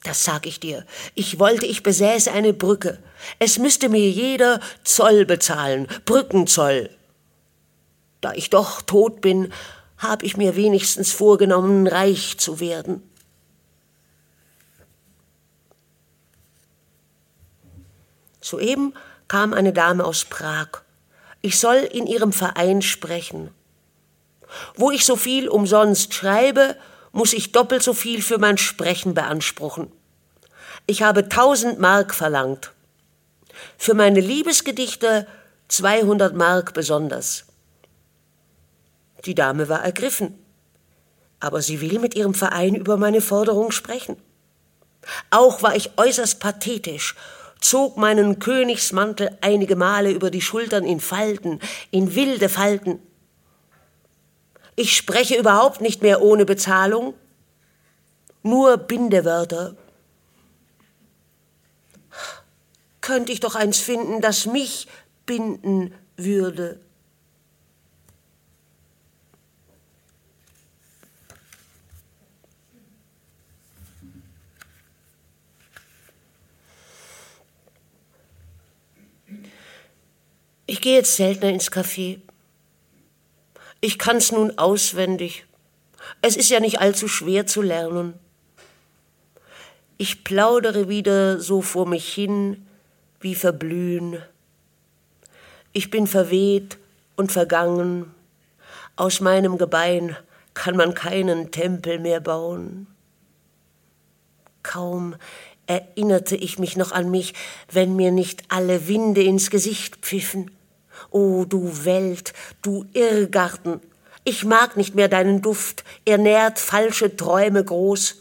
Das sag ich dir. Ich wollte, ich besäße eine Brücke. Es müsste mir jeder Zoll bezahlen, Brückenzoll. Da ich doch tot bin, habe ich mir wenigstens vorgenommen, reich zu werden. Soeben kam eine Dame aus Prag. Ich soll in ihrem Verein sprechen. Wo ich so viel umsonst schreibe, muss ich doppelt so viel für mein Sprechen beanspruchen. Ich habe tausend Mark verlangt. Für meine Liebesgedichte 200 Mark besonders. Die Dame war ergriffen, aber sie will mit ihrem Verein über meine Forderung sprechen. Auch war ich äußerst pathetisch zog meinen Königsmantel einige Male über die Schultern in Falten, in wilde Falten. Ich spreche überhaupt nicht mehr ohne Bezahlung, nur Bindewörter. Könnte ich doch eins finden, das mich binden würde. Ich gehe jetzt seltener ins Café. Ich kann's nun auswendig. Es ist ja nicht allzu schwer zu lernen. Ich plaudere wieder so vor mich hin, wie verblühen. Ich bin verweht und vergangen. Aus meinem Gebein kann man keinen Tempel mehr bauen. Kaum erinnerte ich mich noch an mich, wenn mir nicht alle Winde ins Gesicht pfiffen. O du Welt, du Irrgarten, ich mag nicht mehr deinen Duft, er nährt falsche Träume groß.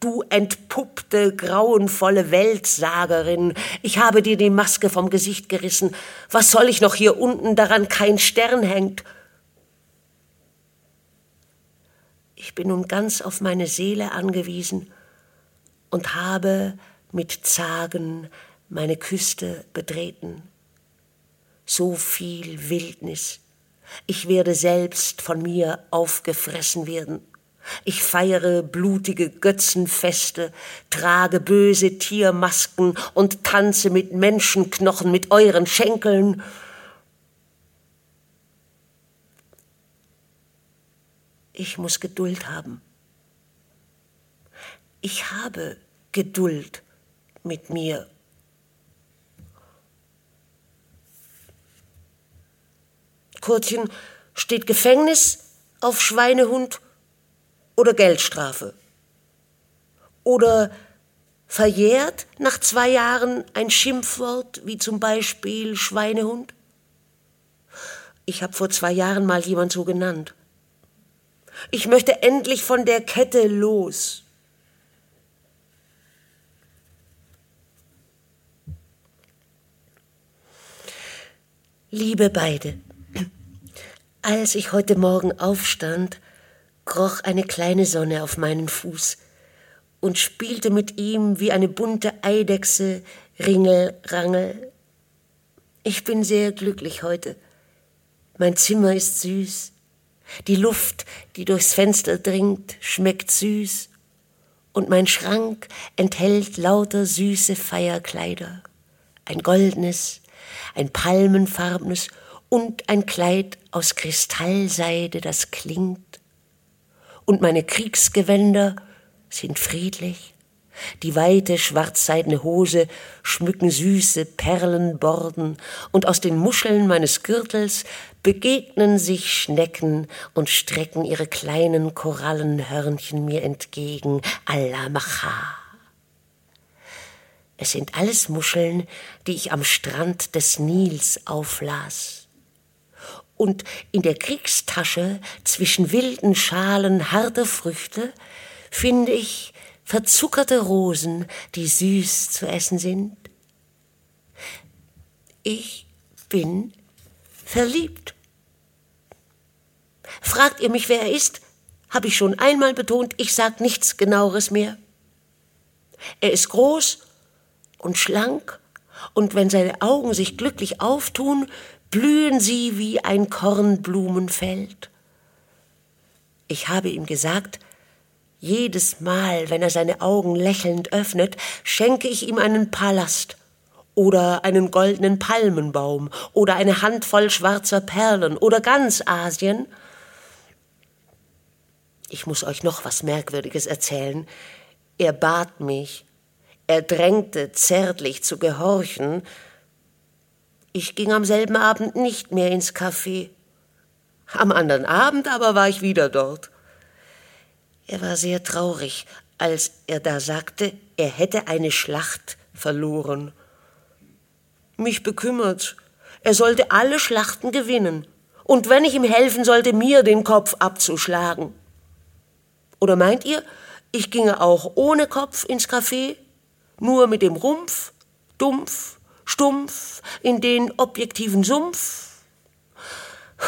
Du entpuppte, grauenvolle Weltsagerin, ich habe dir die Maske vom Gesicht gerissen. Was soll ich noch hier unten, daran kein Stern hängt? Ich bin nun ganz auf meine Seele angewiesen und habe mit Zagen meine Küste betreten so viel Wildnis. Ich werde selbst von mir aufgefressen werden. Ich feiere blutige Götzenfeste, trage böse Tiermasken und tanze mit Menschenknochen, mit euren Schenkeln. Ich muss Geduld haben. Ich habe Geduld mit mir Kurtchen, steht Gefängnis auf Schweinehund oder Geldstrafe? Oder verjährt nach zwei Jahren ein Schimpfwort wie zum Beispiel Schweinehund? Ich habe vor zwei Jahren mal jemand so genannt. Ich möchte endlich von der Kette los. Liebe beide, als ich heute Morgen aufstand, kroch eine kleine Sonne auf meinen Fuß und spielte mit ihm wie eine bunte Eidechse Ringel, Rangel. Ich bin sehr glücklich heute. Mein Zimmer ist süß. Die Luft, die durchs Fenster dringt, schmeckt süß. Und mein Schrank enthält lauter süße Feierkleider. Ein goldenes, ein palmenfarbenes und ein Kleid aus Kristallseide, das klingt, und meine Kriegsgewänder sind friedlich. Die weite schwarzseidene Hose schmücken süße Perlenborden, und aus den Muscheln meines Gürtels begegnen sich Schnecken und strecken ihre kleinen Korallenhörnchen mir entgegen. Allah Macha. Es sind alles Muscheln, die ich am Strand des Nils auflas. Und in der Kriegstasche zwischen wilden Schalen harter Früchte finde ich verzuckerte Rosen, die süß zu essen sind. Ich bin verliebt. Fragt ihr mich, wer er ist? Habe ich schon einmal betont, ich sag nichts genaueres mehr. Er ist groß und schlank, und wenn seine Augen sich glücklich auftun, blühen sie wie ein Kornblumenfeld. Ich habe ihm gesagt, jedes Mal, wenn er seine Augen lächelnd öffnet, schenke ich ihm einen Palast oder einen goldenen Palmenbaum oder eine Handvoll schwarzer Perlen oder ganz Asien. Ich muss euch noch was Merkwürdiges erzählen. Er bat mich, er drängte zärtlich zu gehorchen. Ich ging am selben Abend nicht mehr ins Café. Am anderen Abend aber war ich wieder dort. Er war sehr traurig, als er da sagte, er hätte eine Schlacht verloren. Mich bekümmert. Er sollte alle Schlachten gewinnen. Und wenn ich ihm helfen sollte, mir den Kopf abzuschlagen. Oder meint ihr, ich ginge auch ohne Kopf ins Café? nur mit dem Rumpf, dumpf, stumpf, in den objektiven Sumpf.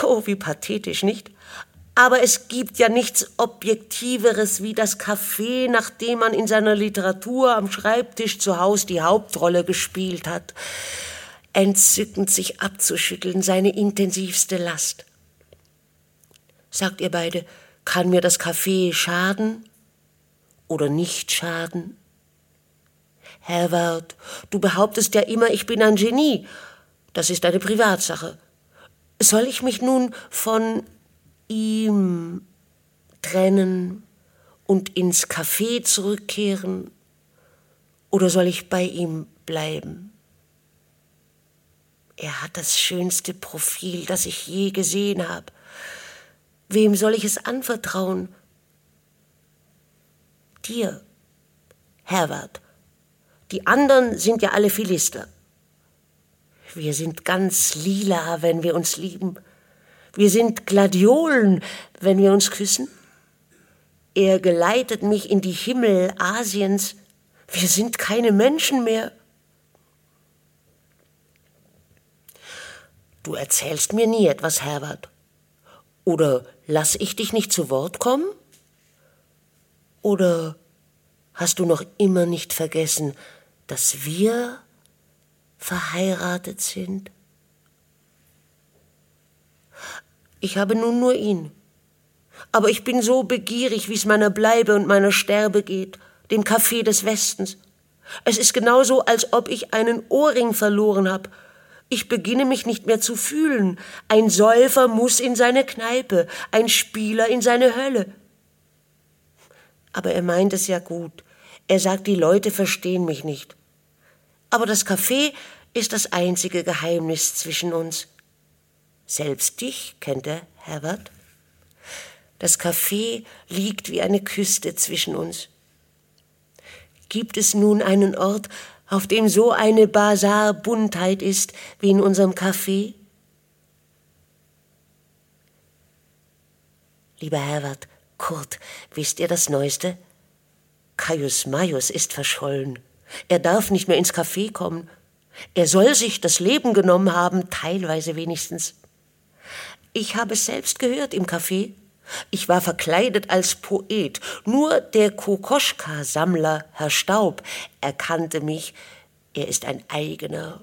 Oh, wie pathetisch, nicht? Aber es gibt ja nichts Objektiveres wie das Café, nachdem man in seiner Literatur am Schreibtisch zu Haus die Hauptrolle gespielt hat. Entzückend sich abzuschütteln, seine intensivste Last. Sagt ihr beide, kann mir das Café schaden oder nicht schaden? Herbert, du behauptest ja immer, ich bin ein Genie. Das ist eine Privatsache. Soll ich mich nun von ihm trennen und ins Café zurückkehren? Oder soll ich bei ihm bleiben? Er hat das schönste Profil, das ich je gesehen habe. Wem soll ich es anvertrauen? Dir, Herbert. Die anderen sind ja alle Philister. Wir sind ganz lila, wenn wir uns lieben. Wir sind Gladiolen, wenn wir uns küssen. Er geleitet mich in die Himmel Asiens. Wir sind keine Menschen mehr. Du erzählst mir nie etwas, Herbert. Oder lass ich dich nicht zu Wort kommen? Oder hast du noch immer nicht vergessen, dass wir verheiratet sind? Ich habe nun nur ihn. Aber ich bin so begierig, wie es meiner Bleibe und meiner Sterbe geht, dem Kaffee des Westens. Es ist genauso, als ob ich einen Ohrring verloren habe. Ich beginne mich nicht mehr zu fühlen. Ein Säufer muss in seine Kneipe, ein Spieler in seine Hölle. Aber er meint es ja gut. Er sagt, die Leute verstehen mich nicht. Aber das Café ist das einzige Geheimnis zwischen uns. Selbst dich kennt er, Herbert. Das Café liegt wie eine Küste zwischen uns. Gibt es nun einen Ort, auf dem so eine Basar-Buntheit ist wie in unserem Café? Lieber Herbert, Kurt, wisst ihr das Neueste? Caius Maius ist verschollen. Er darf nicht mehr ins Café kommen. Er soll sich das Leben genommen haben, teilweise wenigstens. Ich habe es selbst gehört im Café. Ich war verkleidet als Poet. Nur der Kokoschka-Sammler, Herr Staub, erkannte mich. Er ist ein eigener.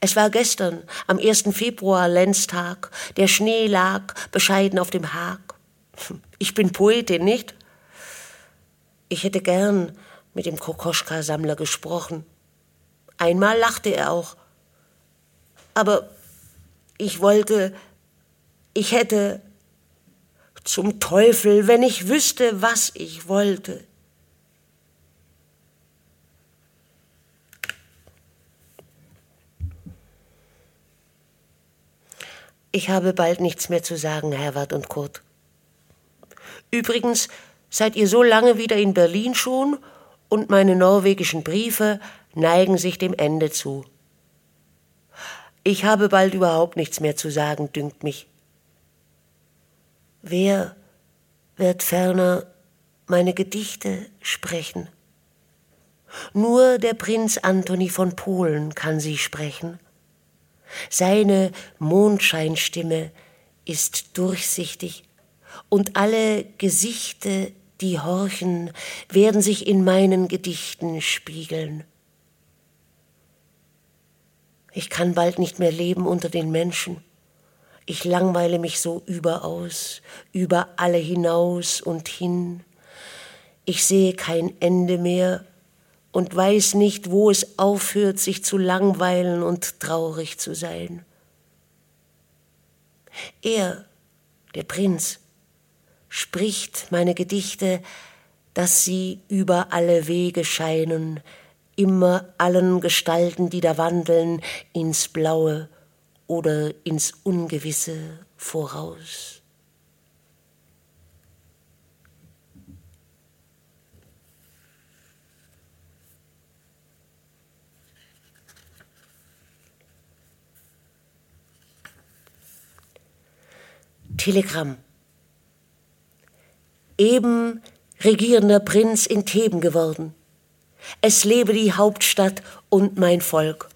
Es war gestern, am 1. Februar, Lenztag. Der Schnee lag bescheiden auf dem Hag. Ich bin Poetin, nicht? Ich hätte gern mit dem Kokoschka-Sammler gesprochen. Einmal lachte er auch. Aber Ich wollte, ich hätte, zum Teufel, wenn ich wüsste, was ich wollte. Ich habe bald nichts mehr zu sagen, Herbert und Kurt. Übrigens seid ihr so lange wieder in Berlin schon und meine norwegischen Briefe neigen sich dem Ende zu. Ich habe bald überhaupt nichts mehr zu sagen, dünkt mich. Wer wird ferner meine Gedichte sprechen? Nur der Prinz Antoni von Polen kann sie sprechen. Seine Mondscheinstimme ist durchsichtig, und alle Gesichte, die horchen, werden sich in meinen Gedichten spiegeln. Ich kann bald nicht mehr leben unter den Menschen. Ich langweile mich so überaus, über alle hinaus und hin. Ich sehe kein Ende mehr und weiß nicht, wo es aufhört, sich zu langweilen und traurig zu sein. Er, der Prinz, spricht meine Gedichte, dass sie über alle Wege scheinen, immer allen Gestalten, die da wandeln, ins Blaue oder ins Ungewisse voraus. Telegramm. Eben regierender Prinz in Theben geworden. Es lebe die Hauptstadt und mein Volk.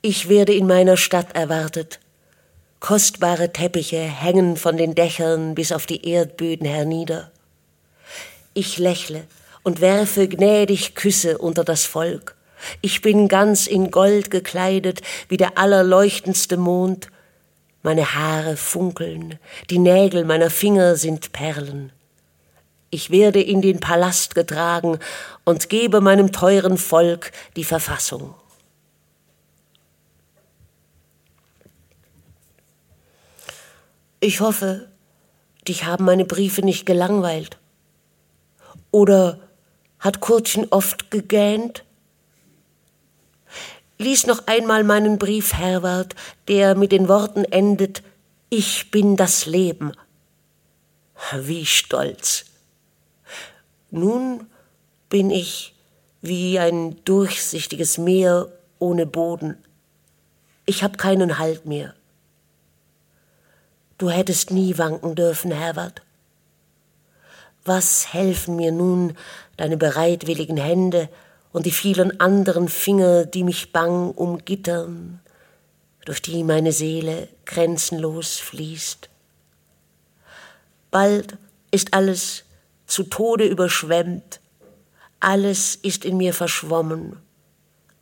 Ich werde in meiner Stadt erwartet. Kostbare Teppiche hängen von den Dächern bis auf die Erdböden hernieder. Ich lächle und werfe gnädig Küsse unter das Volk. Ich bin ganz in Gold gekleidet wie der allerleuchtendste Mond meine Haare funkeln, die Nägel meiner Finger sind Perlen. Ich werde in den Palast getragen und gebe meinem teuren Volk die Verfassung. Ich hoffe, dich haben meine Briefe nicht gelangweilt. Oder hat Kurtchen oft gegähnt? Lies noch einmal meinen Brief, Herbert, der mit den Worten endet Ich bin das Leben. Wie stolz. Nun bin ich wie ein durchsichtiges Meer ohne Boden. Ich hab keinen Halt mehr. Du hättest nie wanken dürfen, Herbert. Was helfen mir nun deine bereitwilligen Hände, und die vielen anderen Finger, die mich bang umgittern, durch die meine Seele grenzenlos fließt. Bald ist alles zu Tode überschwemmt, alles ist in mir verschwommen,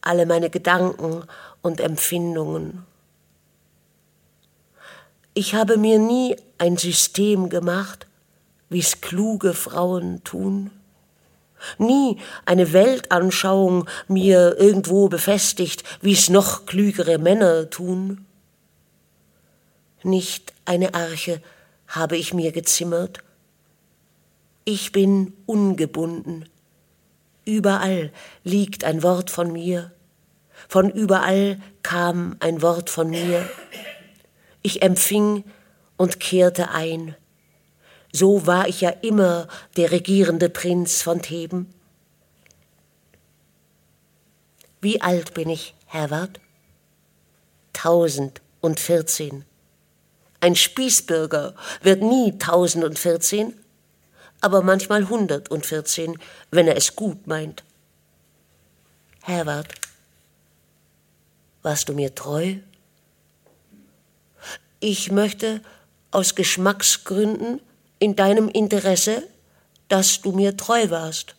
alle meine Gedanken und Empfindungen. Ich habe mir nie ein System gemacht, wie's kluge Frauen tun nie eine Weltanschauung mir irgendwo befestigt, wie es noch klügere Männer tun. Nicht eine Arche habe ich mir gezimmert. Ich bin ungebunden. Überall liegt ein Wort von mir. Von überall kam ein Wort von mir. Ich empfing und kehrte ein. So war ich ja immer der regierende Prinz von Theben. Wie alt bin ich, Herbert? Tausend und vierzehn. Ein Spießbürger wird nie tausend und vierzehn, aber manchmal hundert und vierzehn, wenn er es gut meint. Herbert, warst du mir treu? Ich möchte aus Geschmacksgründen in deinem Interesse, dass du mir treu warst.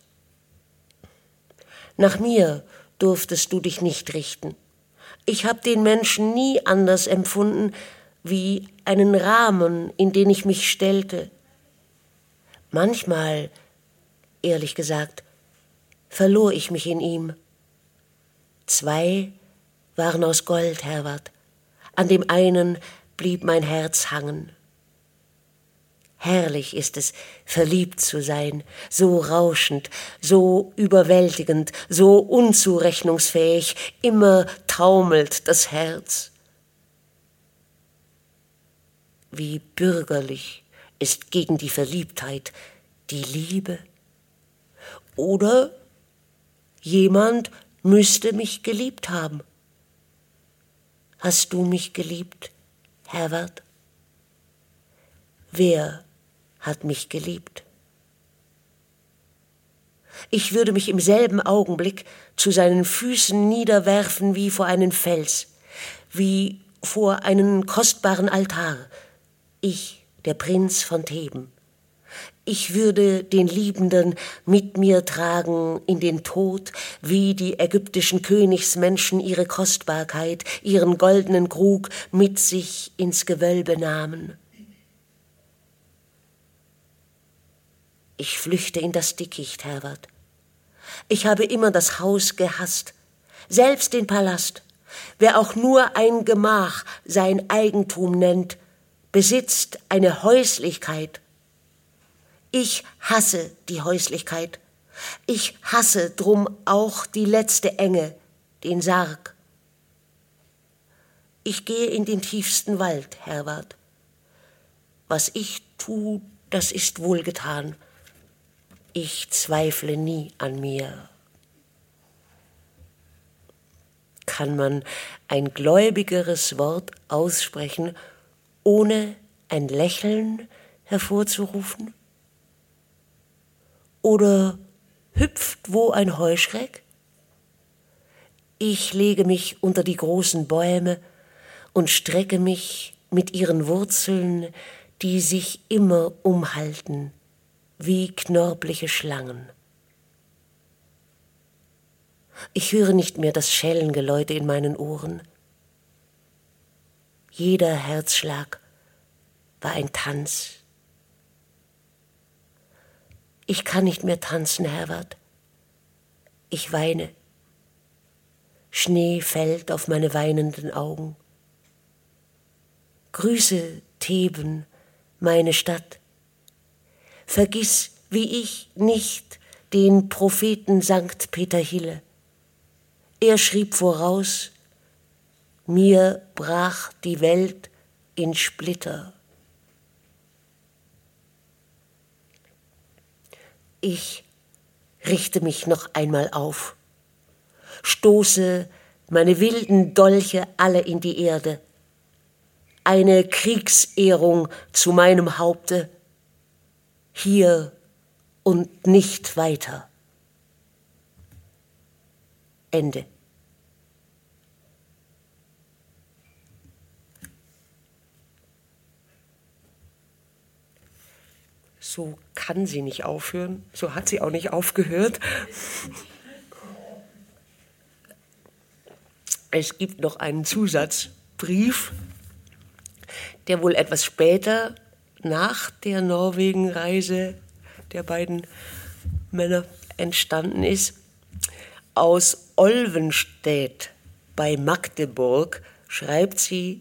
Nach mir durftest du dich nicht richten. Ich habe den Menschen nie anders empfunden wie einen Rahmen, in den ich mich stellte. Manchmal, ehrlich gesagt, verlor ich mich in ihm. Zwei waren aus Gold, Herbert, an dem einen blieb mein Herz hangen. Herrlich ist es, verliebt zu sein, so rauschend, so überwältigend, so unzurechnungsfähig, immer taumelt das Herz. Wie bürgerlich ist gegen die Verliebtheit die Liebe. Oder jemand müsste mich geliebt haben. Hast du mich geliebt, Herbert? Wer hat mich geliebt. Ich würde mich im selben Augenblick zu seinen Füßen niederwerfen wie vor einen Fels, wie vor einen kostbaren Altar. Ich, der Prinz von Theben. Ich würde den Liebenden mit mir tragen in den Tod, wie die ägyptischen Königsmenschen ihre Kostbarkeit, ihren goldenen Krug mit sich ins Gewölbe nahmen. Ich flüchte in das Dickicht, Herbert. Ich habe immer das Haus gehasst, selbst den Palast. Wer auch nur ein Gemach sein Eigentum nennt, besitzt eine Häuslichkeit. Ich hasse die Häuslichkeit. Ich hasse drum auch die letzte Enge, den Sarg. Ich gehe in den tiefsten Wald, Herbert. Was ich tu, das ist wohlgetan. Ich zweifle nie an mir. Kann man ein gläubigeres Wort aussprechen, ohne ein Lächeln hervorzurufen? Oder hüpft wo ein Heuschreck? Ich lege mich unter die großen Bäume und strecke mich mit ihren Wurzeln, die sich immer umhalten, wie knorbliche Schlangen. Ich höre nicht mehr das Schellengeläute in meinen Ohren. Jeder Herzschlag war ein Tanz. Ich kann nicht mehr tanzen, Herbert. Ich weine. Schnee fällt auf meine weinenden Augen. Grüße Theben, meine Stadt. Vergiss, wie ich, nicht den Propheten Sankt Peter Hille. Er schrieb voraus, mir brach die Welt in Splitter. Ich richte mich noch einmal auf, stoße meine wilden Dolche alle in die Erde, eine Kriegsehrung zu meinem Haupte, hier und nicht weiter. Ende. So kann sie nicht aufhören, so hat sie auch nicht aufgehört. Es gibt noch einen Zusatzbrief, der wohl etwas später nach der Norwegenreise der beiden Männer entstanden ist. Aus Olvenstedt bei Magdeburg schreibt sie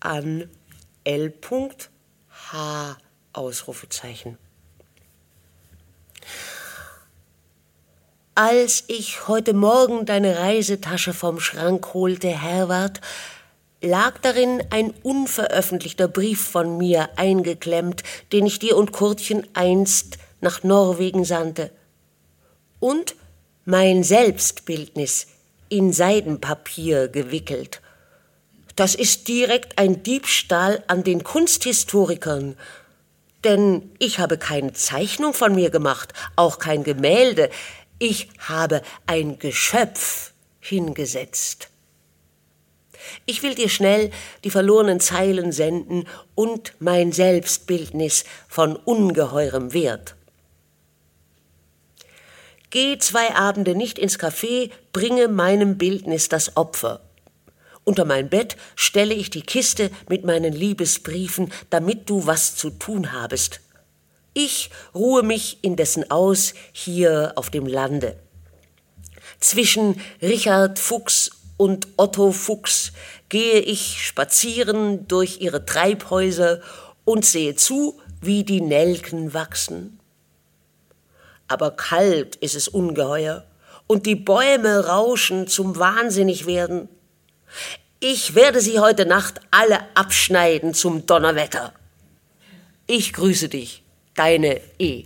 an L.H. Ausrufezeichen. Als ich heute Morgen deine Reisetasche vom Schrank holte, Herwart, lag darin ein unveröffentlichter Brief von mir eingeklemmt, den ich dir und Kurtchen einst nach Norwegen sandte. Und mein Selbstbildnis in Seidenpapier gewickelt. Das ist direkt ein Diebstahl an den Kunsthistorikern. Denn ich habe keine Zeichnung von mir gemacht, auch kein Gemälde. Ich habe ein Geschöpf hingesetzt. Ich will dir schnell die verlorenen Zeilen senden und mein Selbstbildnis von ungeheurem Wert. Geh zwei Abende nicht ins Café, bringe meinem Bildnis das Opfer. Unter mein Bett stelle ich die Kiste mit meinen Liebesbriefen, damit du was zu tun habest. Ich ruhe mich indessen aus hier auf dem Lande. Zwischen Richard Fuchs und Otto Fuchs gehe ich spazieren durch ihre Treibhäuser und sehe zu, wie die Nelken wachsen. Aber kalt ist es ungeheuer, und die Bäume rauschen zum Wahnsinnigwerden. Ich werde sie heute Nacht alle abschneiden zum Donnerwetter. Ich grüße dich, deine E.